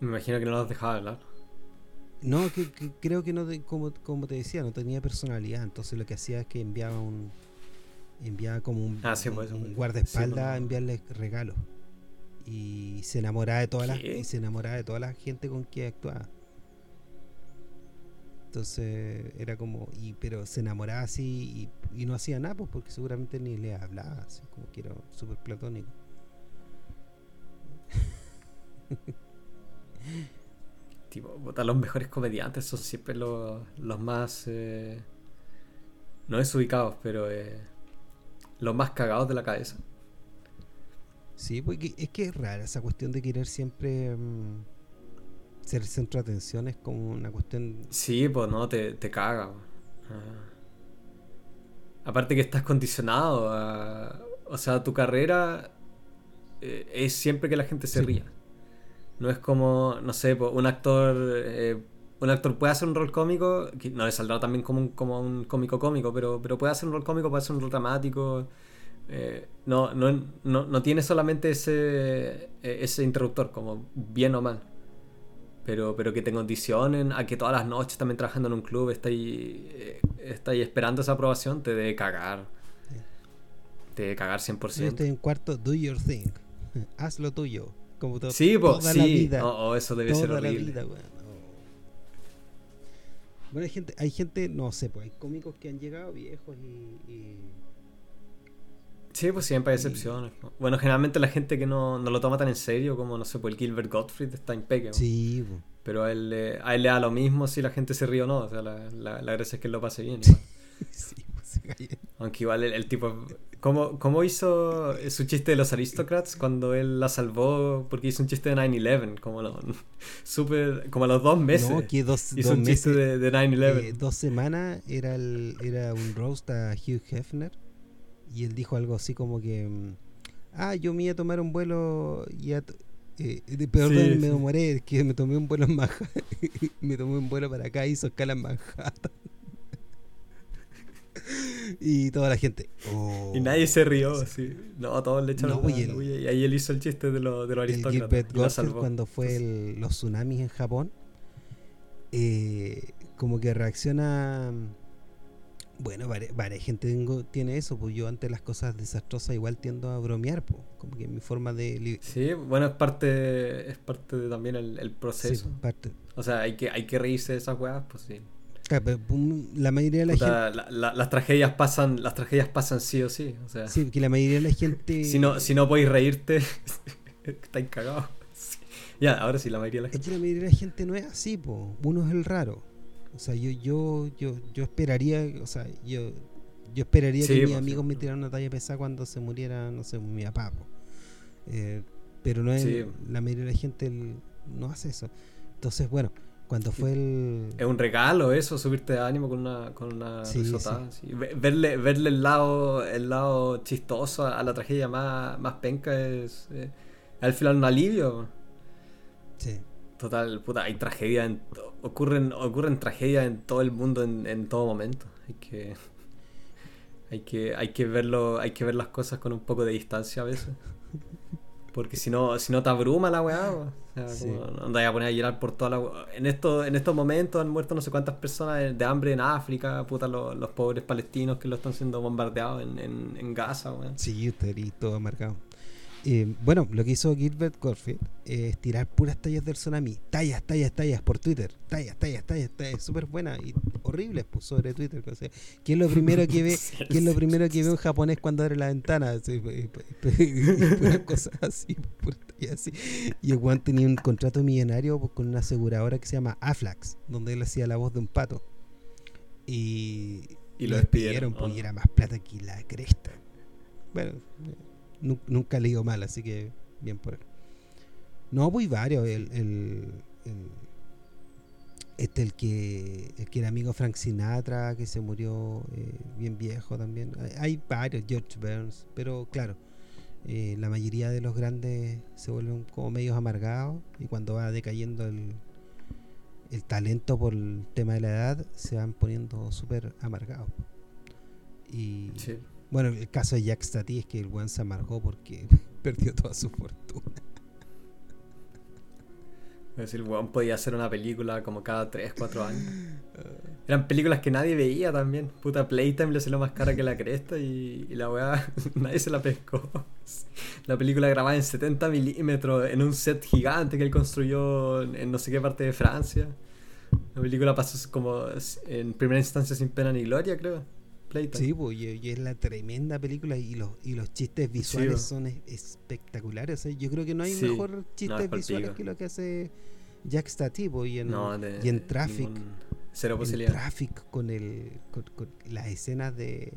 Me imagino que no los dejaba hablar. No, que, creo que no, como, como te decía, no tenía personalidad. Entonces lo que hacía es que enviaba un, enviaba como un, ah, pues, guardaespaldas a enviarle regalos. Y se enamoraba de toda la y se enamoraba de toda la gente con quien actuaba. Entonces era como y pero se enamoraba así y, no hacía nada pues porque seguramente ni le hablaba así como que era súper platónico. [LAUGHS] Tipo los mejores comediantes son siempre los, los más eh, no desubicados pero eh, los más cagados de la cabeza Sí, porque es que es rara esa cuestión de querer siempre mm, ser el centro de atención, es como una cuestión... Sí, pues no, te, te caga. Ah. Aparte que estás condicionado a... O sea, tu carrera eh, es siempre que la gente se ría. No es como, no sé, un actor... Eh, un actor puede hacer un rol cómico, que no le saldrá también como un, como un cómico cómico, pero, pero puede hacer un rol cómico, puede hacer un rol dramático eh, no, no, no, tiene solamente ese, eh, ese interruptor, como bien o mal. Pero, pero que te condicionen a que todas las noches también trabajando en un club estáis, eh, esperando esa aprobación, te debe cagar. Te debe cagar 100%. Yo estoy en cuarto, do your thing. [LAUGHS] Haz lo tuyo. Como todo, sí, toda la vida. Oh, oh, eso debe ser horrible. Bueno. hay gente, hay gente, no sé, pues hay cómicos que han llegado viejos y Sí, pues siempre hay excepciones. Bueno, generalmente la gente que no, no, lo toma tan en serio, como no sé, pues el Gilbert Gottfried está impecable. Sí, Pero a él, a él le da lo mismo si la gente se ríe o no. O sea, la, la, gracia es que él lo pase bien. [LAUGHS] sí, pues, Aunque igual el, tipo. ¿cómo, ¿Cómo, hizo su chiste de los Aristocrats cuando él la salvó? Porque hizo un chiste de 9-11. Como, lo, [LAUGHS] super, como a los dos meses. No, que dos, hizo un chiste de, de 9-11. Eh, dos semanas era, el, era un roast a Hugh Hefner y él dijo algo así como que, mm, ah, yo me iba a tomar un vuelo y a eh, perdón, me demoré, que me tomé un vuelo en Manhattan, [LAUGHS] me tomé un vuelo para acá, hizo escala en Manhattan. Y toda la gente. Oh, y nadie se rió, así. No, todos le echaron no, y, ahí él hizo el chiste de, lo, de los aristócratas. cuando fue los tsunamis en Japón, eh, como que reacciona bueno, varias, gente tengo, tiene eso, pues yo ante las cosas desastrosas igual tiendo a bromear, pues, como que mi forma de... Sí, bueno, es parte es parte de también el, proceso. parte. O sea, hay que, hay que reírse de esas weas, pues sí. Ah, la mayoría de la gente... las tragedias pasan las tragedias pasan sí o sí. O sea, sí, que la mayoría de la gente... [LAUGHS] si, no, si no podéis reírte, [LAUGHS] estáis cagados. Ya, ahora sí, la mayoría de la gente... Es que la mayoría de la gente no es así, pues. Uno es el raro. O sea, yo, yo, yo, yo esperaría, o sea, yo, yo esperaría que mis pues, amigos me tiraran una talla pesada cuando se muriera, no sé, mi papá. Eh, pero no es, la mayoría de la gente no hace eso. Entonces, bueno, Cuando fue el. Es un regalo eso, subirte de ánimo con una, con una risotada. Verle, verle el lado, el lado chistoso a la tragedia más, más penca es eh, al final un alivio. Sí. Total, puta, hay tragedia en, ocurren, ocurren tragedias en todo el mundo en, en todo momento. Hay que. Hay que, hay que verlo, hay que ver las cosas con un poco de distancia a veces. Porque si no, si no te abruma la weá, o sea, a poner a llorar por toda la En, esto, en estos momentos han muerto no sé cuántas personas de hambre en África, puta, los, los pobres palestinos que lo están siendo bombardeados en, en, en Gaza, weón. Sí, usted y todo marcado. Eh, bueno, lo que hizo Gilbert Gottfried es tirar puras tallas del tsunami. Tallas, tallas, tallas por Twitter. Tallas, tallas, tallas, tallas. Súper buena y horribles pues, sobre Twitter. O sea, ¿Quién es lo primero que ve? [LAUGHS] ¿Quién es lo primero que ve un japonés cuando abre la ventana? así, así. Y el Juan tenía un contrato millonario pues, con una aseguradora que se llama Aflax, donde él hacía la voz de un pato. Y, y lo despidieron, pues, y era más plata que la cresta. Bueno, nunca he leído mal, así que bien por él. No, muy varios. El, el, este, el que, el que era amigo Frank Sinatra, que se murió eh, bien viejo también. Hay, varios, George Burns, pero claro, eh, la mayoría de los grandes se vuelven como medios amargados y cuando va decayendo el, el talento por el tema de la edad, se van poniendo súper amargados. Y bueno, el caso de Jack Stati es que el buen se amargó porque [LAUGHS] perdió toda su fortuna. Es decir, weón podía hacer una película como cada 3, 4 años. [LAUGHS] Eran películas que nadie veía también. Puta Playtime le salió más cara que la cresta y, la weá [LAUGHS] nadie se la pescó. La película grabada en 70 milímetros en un set gigante que él construyó en no sé qué parte de Francia. La película pasó como en primera instancia sin pena ni gloria, creo. Sí, pues, y, es la tremenda película y los, y los chistes visuales son espectaculares. yo creo que no hay mejor chistes visuales que lo que hace Jack Stati y en, y en Traffic. Cero en Traffic con, el, con, las escenas de,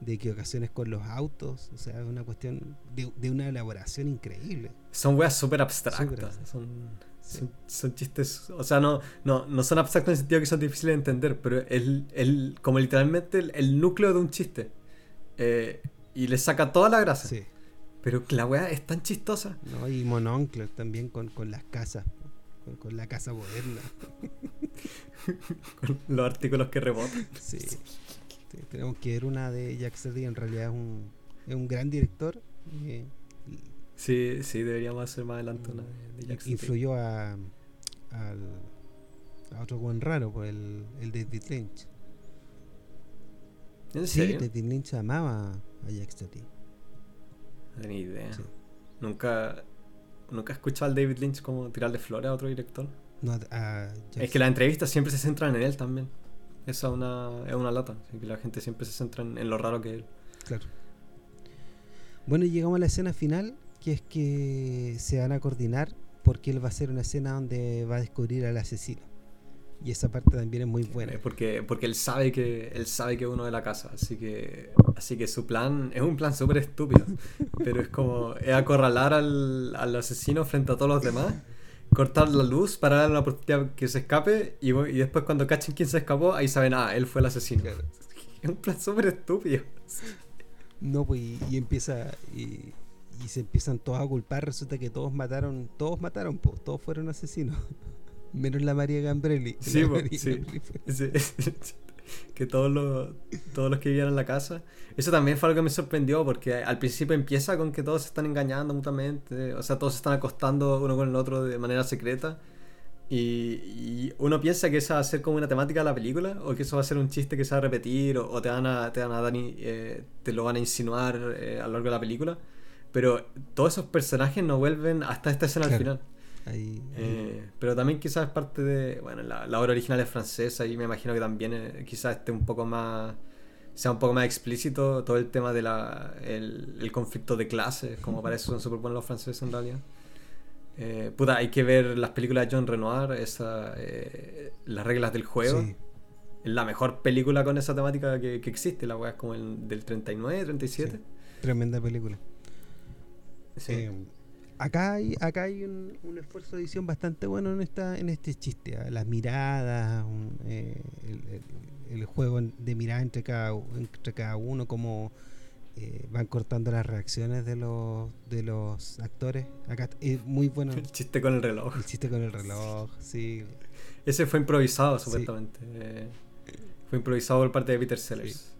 de equivocaciones con los autos. O sea, es una cuestión de, de una elaboración increíble. Son weas súper abstractas. Son son, chistes, o sea, no, no, no son abstractos en el sentido que son difíciles de entender, pero es como literalmente el, núcleo de un chiste. Eh, y le saca toda la gracia. Sí. Pero la weá es tan chistosa. No, y Mononcle también con, las casas, con, la casa moderna. [LAUGHS] con los artículos que rebotan. Sí. Tenemos que ver una de Jack Seddy, en realidad es un, es un gran director. Eh, Sí, sí, deberíamos hacer más adelante una de, Jackson. Influyó a, a otro buen raro, por pues, el, el David Lynch. ¿En sí, David Lynch amaba a Jack Stati. No tenía idea. Nunca, nunca he escuchado al David Lynch como tirarle flores a otro director. No, es que las entrevistas siempre se centran en él también. Esa es una, es una lata. Así que la gente siempre se centra en, en lo raro que es él. Claro. Bueno, llegamos a la escena final que es que se van a coordinar porque él va a hacer una escena donde va a descubrir al asesino. Y esa parte también es muy buena. Porque, porque él sabe que él sabe que uno de la casa, así que así que su plan es un plan súper estúpido, [LAUGHS] pero es como es acorralar al, al, asesino frente a todos los demás, cortar la luz para darle la oportunidad que se escape y, y después cuando cachen quién se escapó, ahí saben, ah, él fue el asesino. [LAUGHS] Es un plan súper estúpido. No, pues y, empieza y y se empiezan todos a culpar, resulta que todos mataron, todos mataron, pues, todos fueron asesinos. [LAUGHS] Menos la María Gambrelli. Sí, sí. [LAUGHS] que todos los, todos los que vivían en la casa. Eso también fue algo que me sorprendió porque al principio empieza con que todos se están engañando mutuamente, o sea, todos se están acostando uno con el otro de manera secreta. Y, uno piensa que esa va a ser como una temática de la película, o que eso va a ser un chiste que se va a repetir, o, te van a, te van a dar, eh, te lo van a insinuar eh, a lo largo de la película. Pero todos esos personajes no vuelven hasta esta escena al final. Eh, pero también quizás es parte de. Bueno, la, obra original es francesa y me imagino que también eh, quizás esté un poco más. sea un poco más explícito todo el tema del el conflicto de clases, como para eso son buenos los franceses en realidad. Eh, puta, hay que ver las películas de John Renoir, esa, las reglas del juego. Es la mejor película con esa temática que, existe, la weá es como el del 39, 37. Tremenda película. Eh, acá hay, acá hay un, esfuerzo de edición bastante bueno en esta en este chiste. ¿ah? Las miradas, eh, el, juego de mirada entre cada, entre cada uno, como eh, van cortando las reacciones de los de los actores. Acá es muy bueno. El chiste con el reloj. El chiste con el reloj, sí. Ese fue improvisado, supuestamente. fue improvisado por parte de Peter Sellers.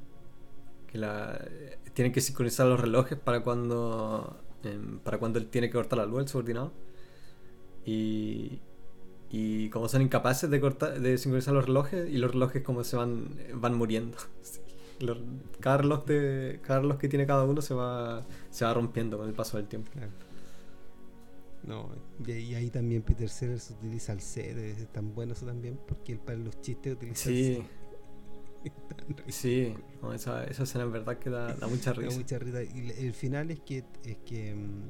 Que la, tienen que sincronizar los relojes para cuando Para cuando él tiene que cortar la luz, el subordinado. Y, y como son incapaces de cortar de sincronizar los relojes y los relojes como se van van muriendo. [LAUGHS] Cada reloj de cada reloj que tiene cada uno se va se va rompiendo con el paso del tiempo. No y, ahí también Peter Sellers utiliza el C es tan bueno eso también porque él para los chistes utiliza sí Sí, esa, esa, escena en verdad que da, mucha risa. mucha risa. Y el final es que es que mm,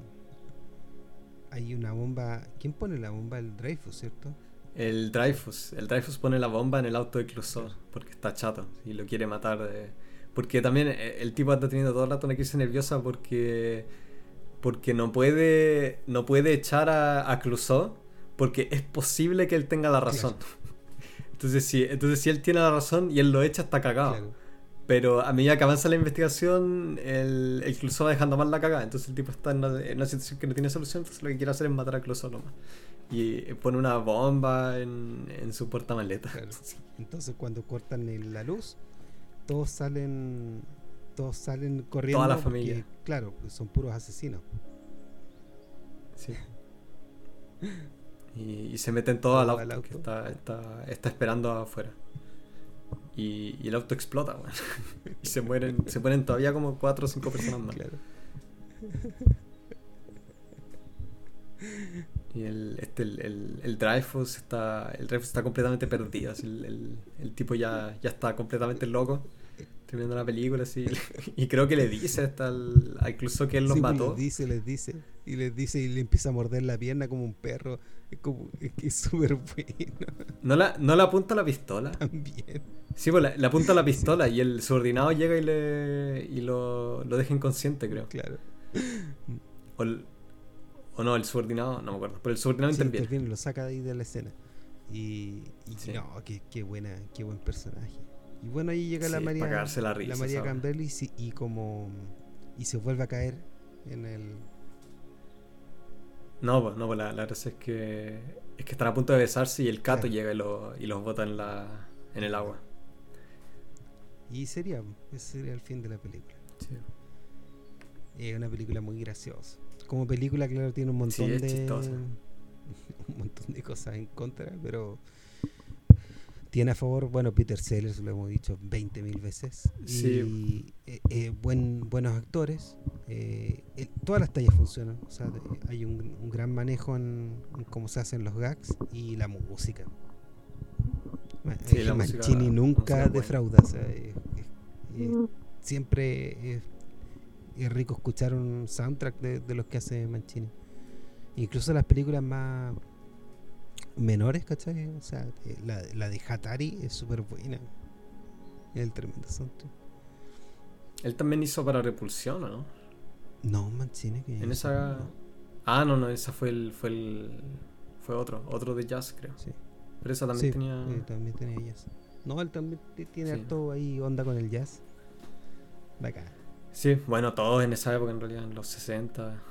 hay una bomba. ¿Quién pone la bomba? El Dreyfus, ¿cierto? El Dreyfus. El Dreyfus pone la bomba en el auto de Clouseau porque está chato y lo quiere matar. De... Porque también eh, el tipo está teniendo todo el rato una crisis nerviosa porque porque no puede no puede echar a, a Clouseau porque es posible que él tenga la razón. Entonces si, entonces, si él tiene la razón y él lo echa, está cagado. Pero a medida que avanza la investigación, el, el Clouseau va dejando mal la cagada. Entonces el tipo está en una, situación que no tiene solución, entonces lo que quiere hacer es matar a Clouseau nomás. Y pone una bomba en, en su portamaleta. Claro. [LAUGHS] Entonces cuando cortan la luz, todos salen todos salen corriendo. Toda la familia. claro, son puros asesinos. Sí. [LAUGHS] Y, se meten todos al auto, que está, está, está, esperando afuera. Y, y, el auto explota, [LAUGHS] y se mueren, se mueren todavía como cuatro o cinco personas más. Y el, este, el, el, Dreyfus está. El Dreyfus está completamente perdido. el, el, tipo ya, ya está completamente loco. Terminando la película así. [LAUGHS] Y creo que le dice hasta el, incluso que él los pues, mató. Les dice, les dice. Y les dice y le empieza a morder la pierna como un perro. Es como, es que es súper bueno. ¿No la, ¿No apunta la pistola? También. Sí, pues le, apunta la [LAUGHS] pistola y el subordinado llega y le y lo, lo deja inconsciente, creo. Claro. O, o no, el subordinado, no me acuerdo. Pero el subordinado sí, interviene. Lo saca de ahí de la escena. Y, y no, qué, qué, buena, qué buen personaje. Y bueno, ahí llega la María, la, risa, la María Campbell y, como y se vuelve a caer en el no, pues, no, pues la, la verdad es que es que están a punto de besarse y el cato llega y, lo, y los bota en la en el agua. Y sería, ese sería el fin de la película. Sí. Es una película muy graciosa. Como película, claro, tiene un montón de [LAUGHS] un montón de cosas en contra, pero tiene a favor, bueno, Peter Sellers, lo hemos dicho 20.000 veces. Y eh, eh, buen, buenos actores. Eh, todas las tallas funcionan. O sea, hay un, gran manejo en, cómo se hacen los gags y la música. Sí, la Mancini nunca defrauda. O sea, siempre es, rico escuchar un soundtrack de, de los que hace Mancini. Incluso las películas más menores, ¿cachai? O sea, eh, la, la de Hatari es súper buena. Es el tremendo santo. Él también hizo para Repulsión, ¿o no? No, Mancini. Que en esa. Ah, no, no, esa fue el. Fue el. Fue otro, otro de jazz, creo. Sí. Pero esa también tenía. Sí, también tenía jazz. No, él también tiene harto ahí onda con el jazz. Bacán. Sí, bueno, todos en esa época, en realidad, en los 60.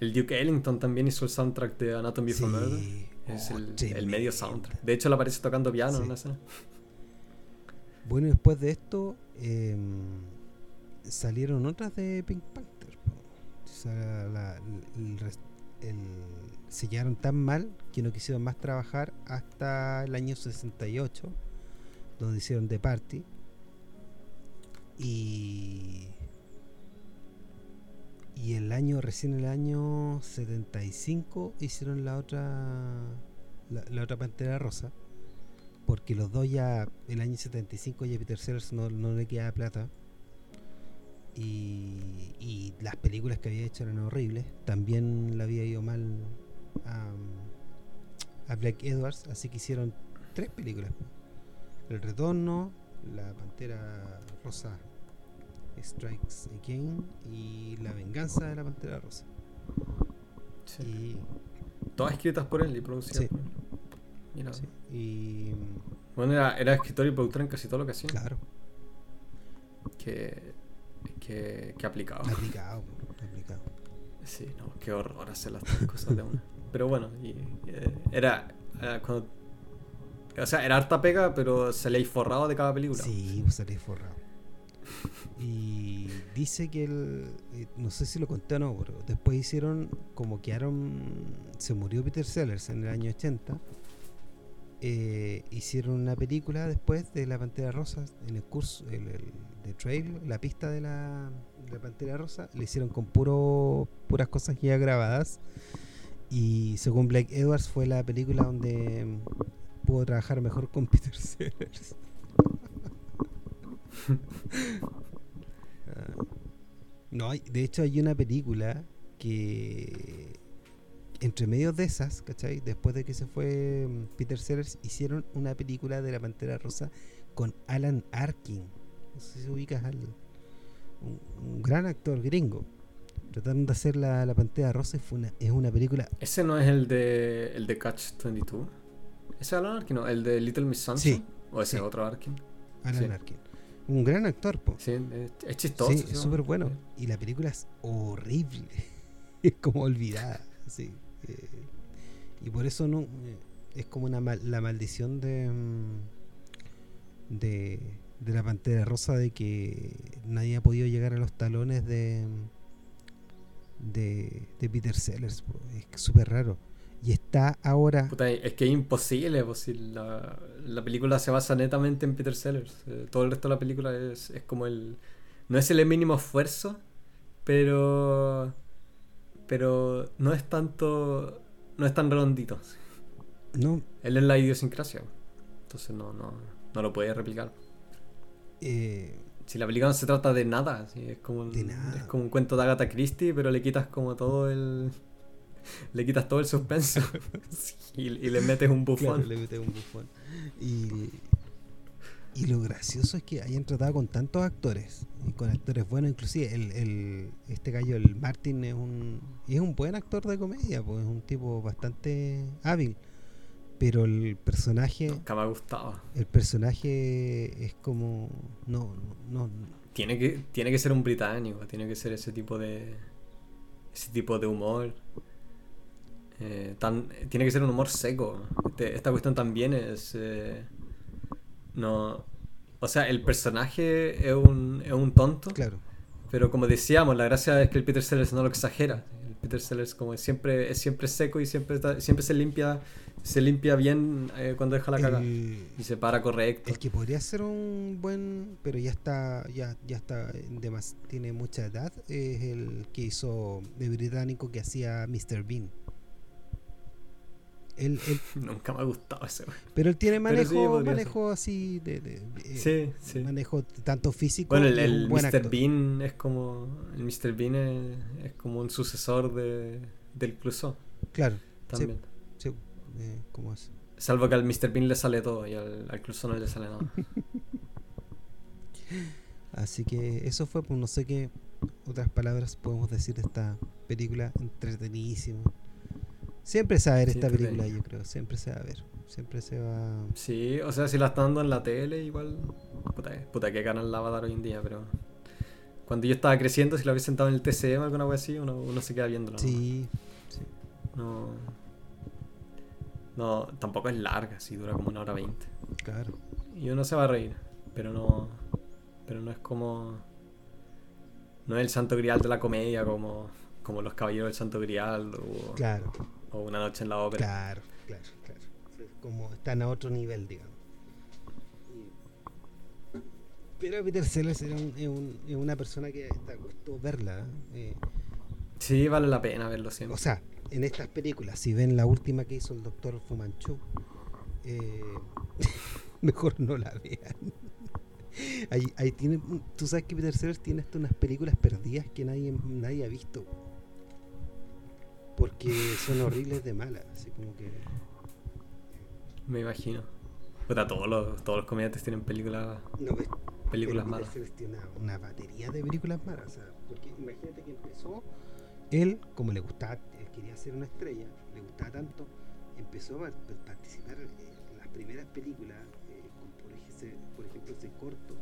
El Duke Ellington también hizo el soundtrack de Anatomy of a Murder. Es oh, el, medio soundtrack. De hecho, le aparece tocando piano en una escena. Bueno, después de esto em, salieron otras de Pink Panther. sellaron tan mal que no quisieron más trabajar hasta el año 68, donde hicieron The Party. Y y el año, recién el año 75 hicieron la otra la, otra Pantera Rosa. Porque los dos ya, el año 75 ya Peter Sellers no, no le quedaba plata. Y, y, las películas que había hecho eran horribles. También le había ido mal a, a Black Edwards, así que hicieron tres películas. El Retorno, La Pantera Rosa Strikes Again y La Venganza de la Pantera Rosa. Sí. Todas escritas por él y producidas por él. Mira. Y... Bueno, era, era, escritor y productor en casi todo lo que hacía. Claro. Que, que, que aplicado. Aplicado, aplicado. Sí, no, qué horror hacer las tres cosas de una. [LAUGHS] Pero bueno, y, eh, era, cuando, o sea, era harta pega, pero se le forrado de cada película. Sí, se le forrado. Y dice que él, eh, no sé si lo conté o no, pero después hicieron como que Aaron se murió Peter Sellers en el año 80. Eh, hicieron una película después de La Pantera Rosa en el curso, el, de trail, la pista de la, la Pantera Rosa, le hicieron con puro puras cosas ya grabadas. Y según Blake Edwards fue la película donde pudo trabajar mejor con Peter [LAUGHS] Sellers. [LAUGHS] No, de hecho hay una película que entre medios de esas, ¿cachai? Después de que se fue mm, Peter Sellers, hicieron una película de la Pantera Rosa con Alan Arkin. No sé si ubicas al un, gran actor gringo. Trataron de hacer la, la Pantera Rosa y fue una, es una película. ¿Ese no es el de el de Catch 22? ¿Ese es Alan Arkin? No, el de Little Miss Sunshine. Sí. ¿O ese otro Arkin? Alan Arkin. Un gran actor, po. Sí, es chistoso. Sí, es súper bueno. Y la película es horrible. [LAUGHS] es como olvidada. Sí. Eh, y por eso no eh, es como una la maldición de, mm, de, de la pantera rosa de que nadie ha podido llegar a los talones de de, de Peter Sellers. Es súper raro. Y está ahora. es que es imposible, pues, si la, la, película se basa netamente en Peter Sellers. Eh, todo el resto de la película es, es como el. No es el mínimo esfuerzo, pero. Pero no es tanto. No es tan redondito. No. Él es la idiosincrasia. Entonces no, no, no lo puede replicar. Eh, si la película no se trata de nada, es, como un, es como un cuento de Agatha Christie, pero le quitas como todo el [LAUGHS] le quitas todo el suspenso [LAUGHS] [LAUGHS] y, le metes un bufón. le metes un bufón. Y, y, lo gracioso es que hayan tratado con tantos actores, y con actores buenos, inclusive el, el, este gallo, el Martin, es un, es un buen actor de comedia, pues es un tipo bastante hábil. Pero el personaje. Nunca me ha gustado. El personaje es como. No, no, Tiene que, tiene que ser un británico, tiene que ser ese tipo de. Ese tipo de humor. Eh, tan, tiene que ser un humor seco. Este, esta cuestión también es. Eh, no. O sea, el personaje es un, es un tonto. Claro. Pero como decíamos, la gracia es que el Peter Sellers no lo exagera. El Peter Sellers como siempre, es siempre seco y siempre, siempre se limpia se limpia bien eh, cuando deja la caga y se para correcto. El que podría ser un buen, pero ya está, ya, ya está, tiene mucha edad, es el que hizo de británico que hacía Mr. Bean. [LAUGHS] Él, Nunca me ha gustado ese. Pero él tiene manejo, manejo así de, eh, sí, sí. manejo tanto físico. Bueno, el, Mr. Bean es como el Mr. Bean es, como un sucesor de, del Clouseau. Claro. También. Sí, eh, ¿Cómo es? Salvo que al Mr. Bean le sale todo y al, al Clouseau no le sale nada. [LAUGHS] Así que eso fue, pues no sé qué otras palabras podemos decir de esta película entretenidísima. Siempre se va a ver esta película, yo creo. Siempre se va a ver. Siempre se va. Sí, o sea, si la están dando en la tele, igual. Puta, puta qué canal la va a dar hoy en día, pero. Cuando yo estaba creciendo, si la hubiese sentado en el TCM o alguna cosa así, uno, uno se queda viéndola. Sí, sí. No. No, tampoco es larga, sí, dura como una hora veinte. Claro. Y uno se va a reír, pero no. Pero no es como. No es el santo grial de la comedia como, como los caballeros del santo grial o. Claro o Una noche en la ópera. Claro, claro, claro. Como están a otro nivel, digamos. Pero Peter Sellers es, un, es, una persona que está gusto verla. Eh. Sí, vale la pena verlo siempre. O sea, en estas películas, si ven la última que hizo el doctor Fumanchu, eh, [LAUGHS] mejor no la vean. ahí, ahí tiene, tú sabes que Peter Sellers tiene hasta unas películas perdidas que nadie, nadie ha visto porque son horribles de mala, así como que... Me imagino. todos los, todos los comediantes tienen películas, no, películas malas. Una, una batería de películas malas, o sea, porque imagínate que empezó él, como le gustaba, él quería ser una estrella, le gustaba tanto, empezó a participar en las primeras películas, eh, por, ejemplo, ese corto,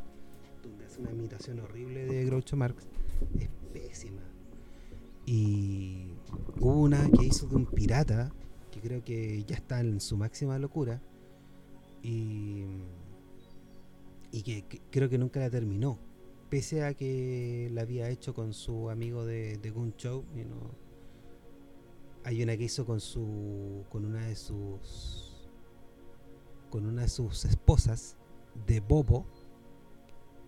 donde hace una imitación horrible de Groucho Marx, es pésima. Y hubo una que hizo de un pirata, que creo que ya está en su máxima locura, y, y que, creo que nunca la terminó pese a que la había hecho con su amigo de, de Gun Show hay una que hizo con su con una de sus con una de sus esposas de Bobo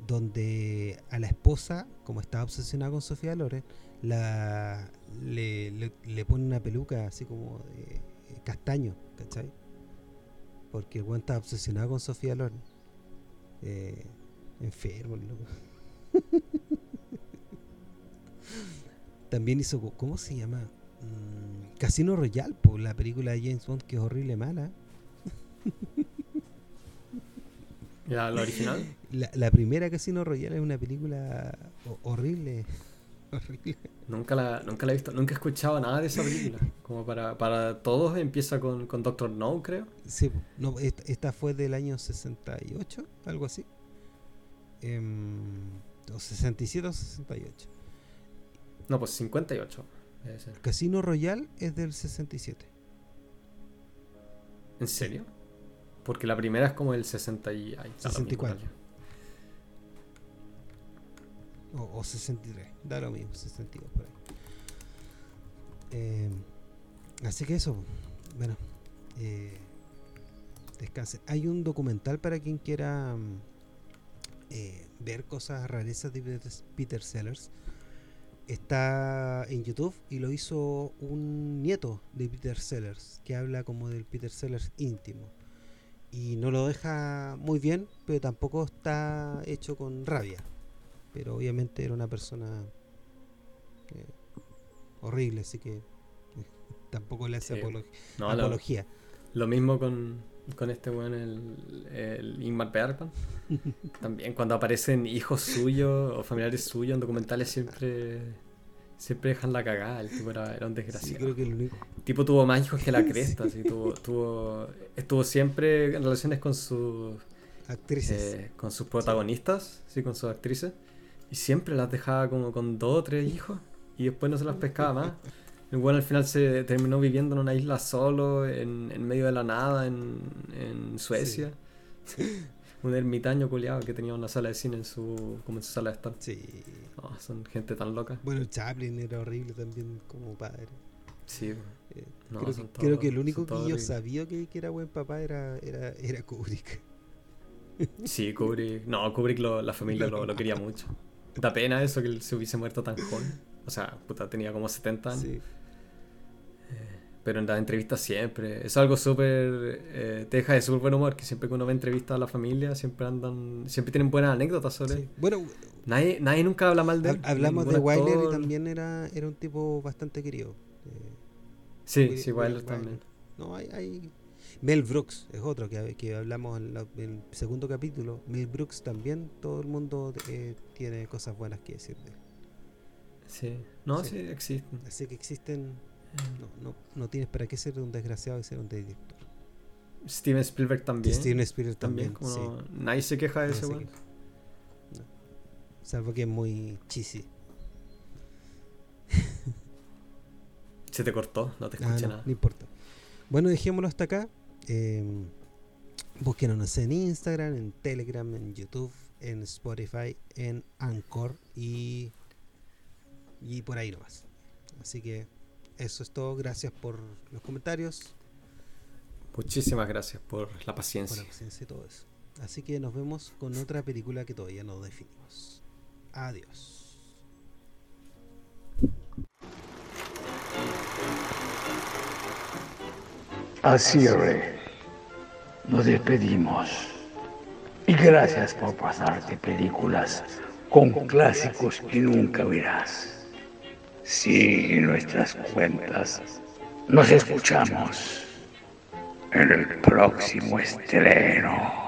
donde a la esposa como estaba obsesionada con Sofía Loren la le, le, pone una peluca así como de castaño ¿cachai? porque el estaba obsesionado con Sofía Loren eh, enfermo loco [LAUGHS] También hizo, ¿cómo se llama? Mm, Casino Royale, por la película de James Bond que es horrible mala. [LAUGHS] ¿Ya la original? La, primera Casino Royale es una película horrible. Nunca la, nunca la he visto, nunca he escuchado nada de esa película. Como para, para todos empieza con, con Doctor No, creo. Sí, no, esta, fue del año 68, algo así. Eh, o 67 o 68. No, pues 58. Casino Royal es del 67. ¿En serio? Porque la primera es como el 60 y... 64. O, 63. Da lo mismo, 62 por ahí. Eh, así que eso. Bueno. Eh. Hay un documental para quien quiera... Mm, eh, ver cosas rarezas de Peter Sellers está en YouTube y lo hizo un nieto de Peter Sellers que habla como del Peter Sellers íntimo y no lo deja muy bien pero tampoco está hecho con rabia pero obviamente era una persona eh, horrible así que eh, tampoco le hace apología lo mismo con con este weón, el, el Ingmar Bergman. [LAUGHS] También cuando aparecen hijos suyos o familiares suyos en documentales siempre siempre dejan la cagada. El tipo era, un desgraciado. El tipo tuvo más hijos que la [LAUGHS] cresta. tuvo, tuvo, estuvo siempre en relaciones con sus actrices. Eh, con sus protagonistas, sí, con sus actrices. Y siempre las dejaba como con dos o tres hijos. Y después no se las pescaba más. El bueno al final se terminó viviendo en una isla solo, en, en medio de la nada, en, en Suecia. [LAUGHS] Un ermitaño culiado que tenía una sala de cine en su, como en su sala de estar. Sí. son gente tan loca. Bueno, Chaplin era horrible también como padre. Sí. Eh, creo, que, el único que yo sabía que, que, era buen papá era, era, era Kubrick. Sí, Kubrick. No, Kubrick lo, la familia lo, lo, quería mucho. Da pena eso que él se hubiese muerto tan joven. O sea, puta, tenía como 70 años. Sí pero en las entrevistas siempre. Es algo súper. Eh, te deja de súper buen humor, que siempre que uno ve entrevistas a la familia, siempre andan. Siempre tienen buenas anécdotas sobre Bueno, nadie, nadie nunca habla mal de él. Hablamos de Wyler y también era, era un tipo bastante querido. Eh, sí, sí, Wyler también. No, hay, hay. Mel Brooks es otro que, que hablamos en, el segundo capítulo. Mel Brooks también, todo el mundo eh, tiene cosas buenas que decir de él. Sí, no, sí existen. Así que existen no, no, no tienes para qué ser un desgraciado y ser un director. Steven Spielberg también. Steven Spielberg también. Nadie se queja de ese weón. Salvo que es muy cheesy. Se te cortó, no te escuché ah, nada. No importa. Bueno, dejémoslo hasta acá. Eh, búsquenos en Instagram, en Telegram, en YouTube, en Spotify, en Anchor y, y por ahí nomás. Así que eso es todo. Gracias por los comentarios. Muchísimas gracias por la paciencia. Por la paciencia y todo eso. Así que nos vemos con otra película que todavía no definimos. Adiós. Así cierre, nos despedimos. Y gracias por pasarte películas con clásicos que nunca verás. Sigue nuestras cuentas. Nos escuchamos en el próximo estreno.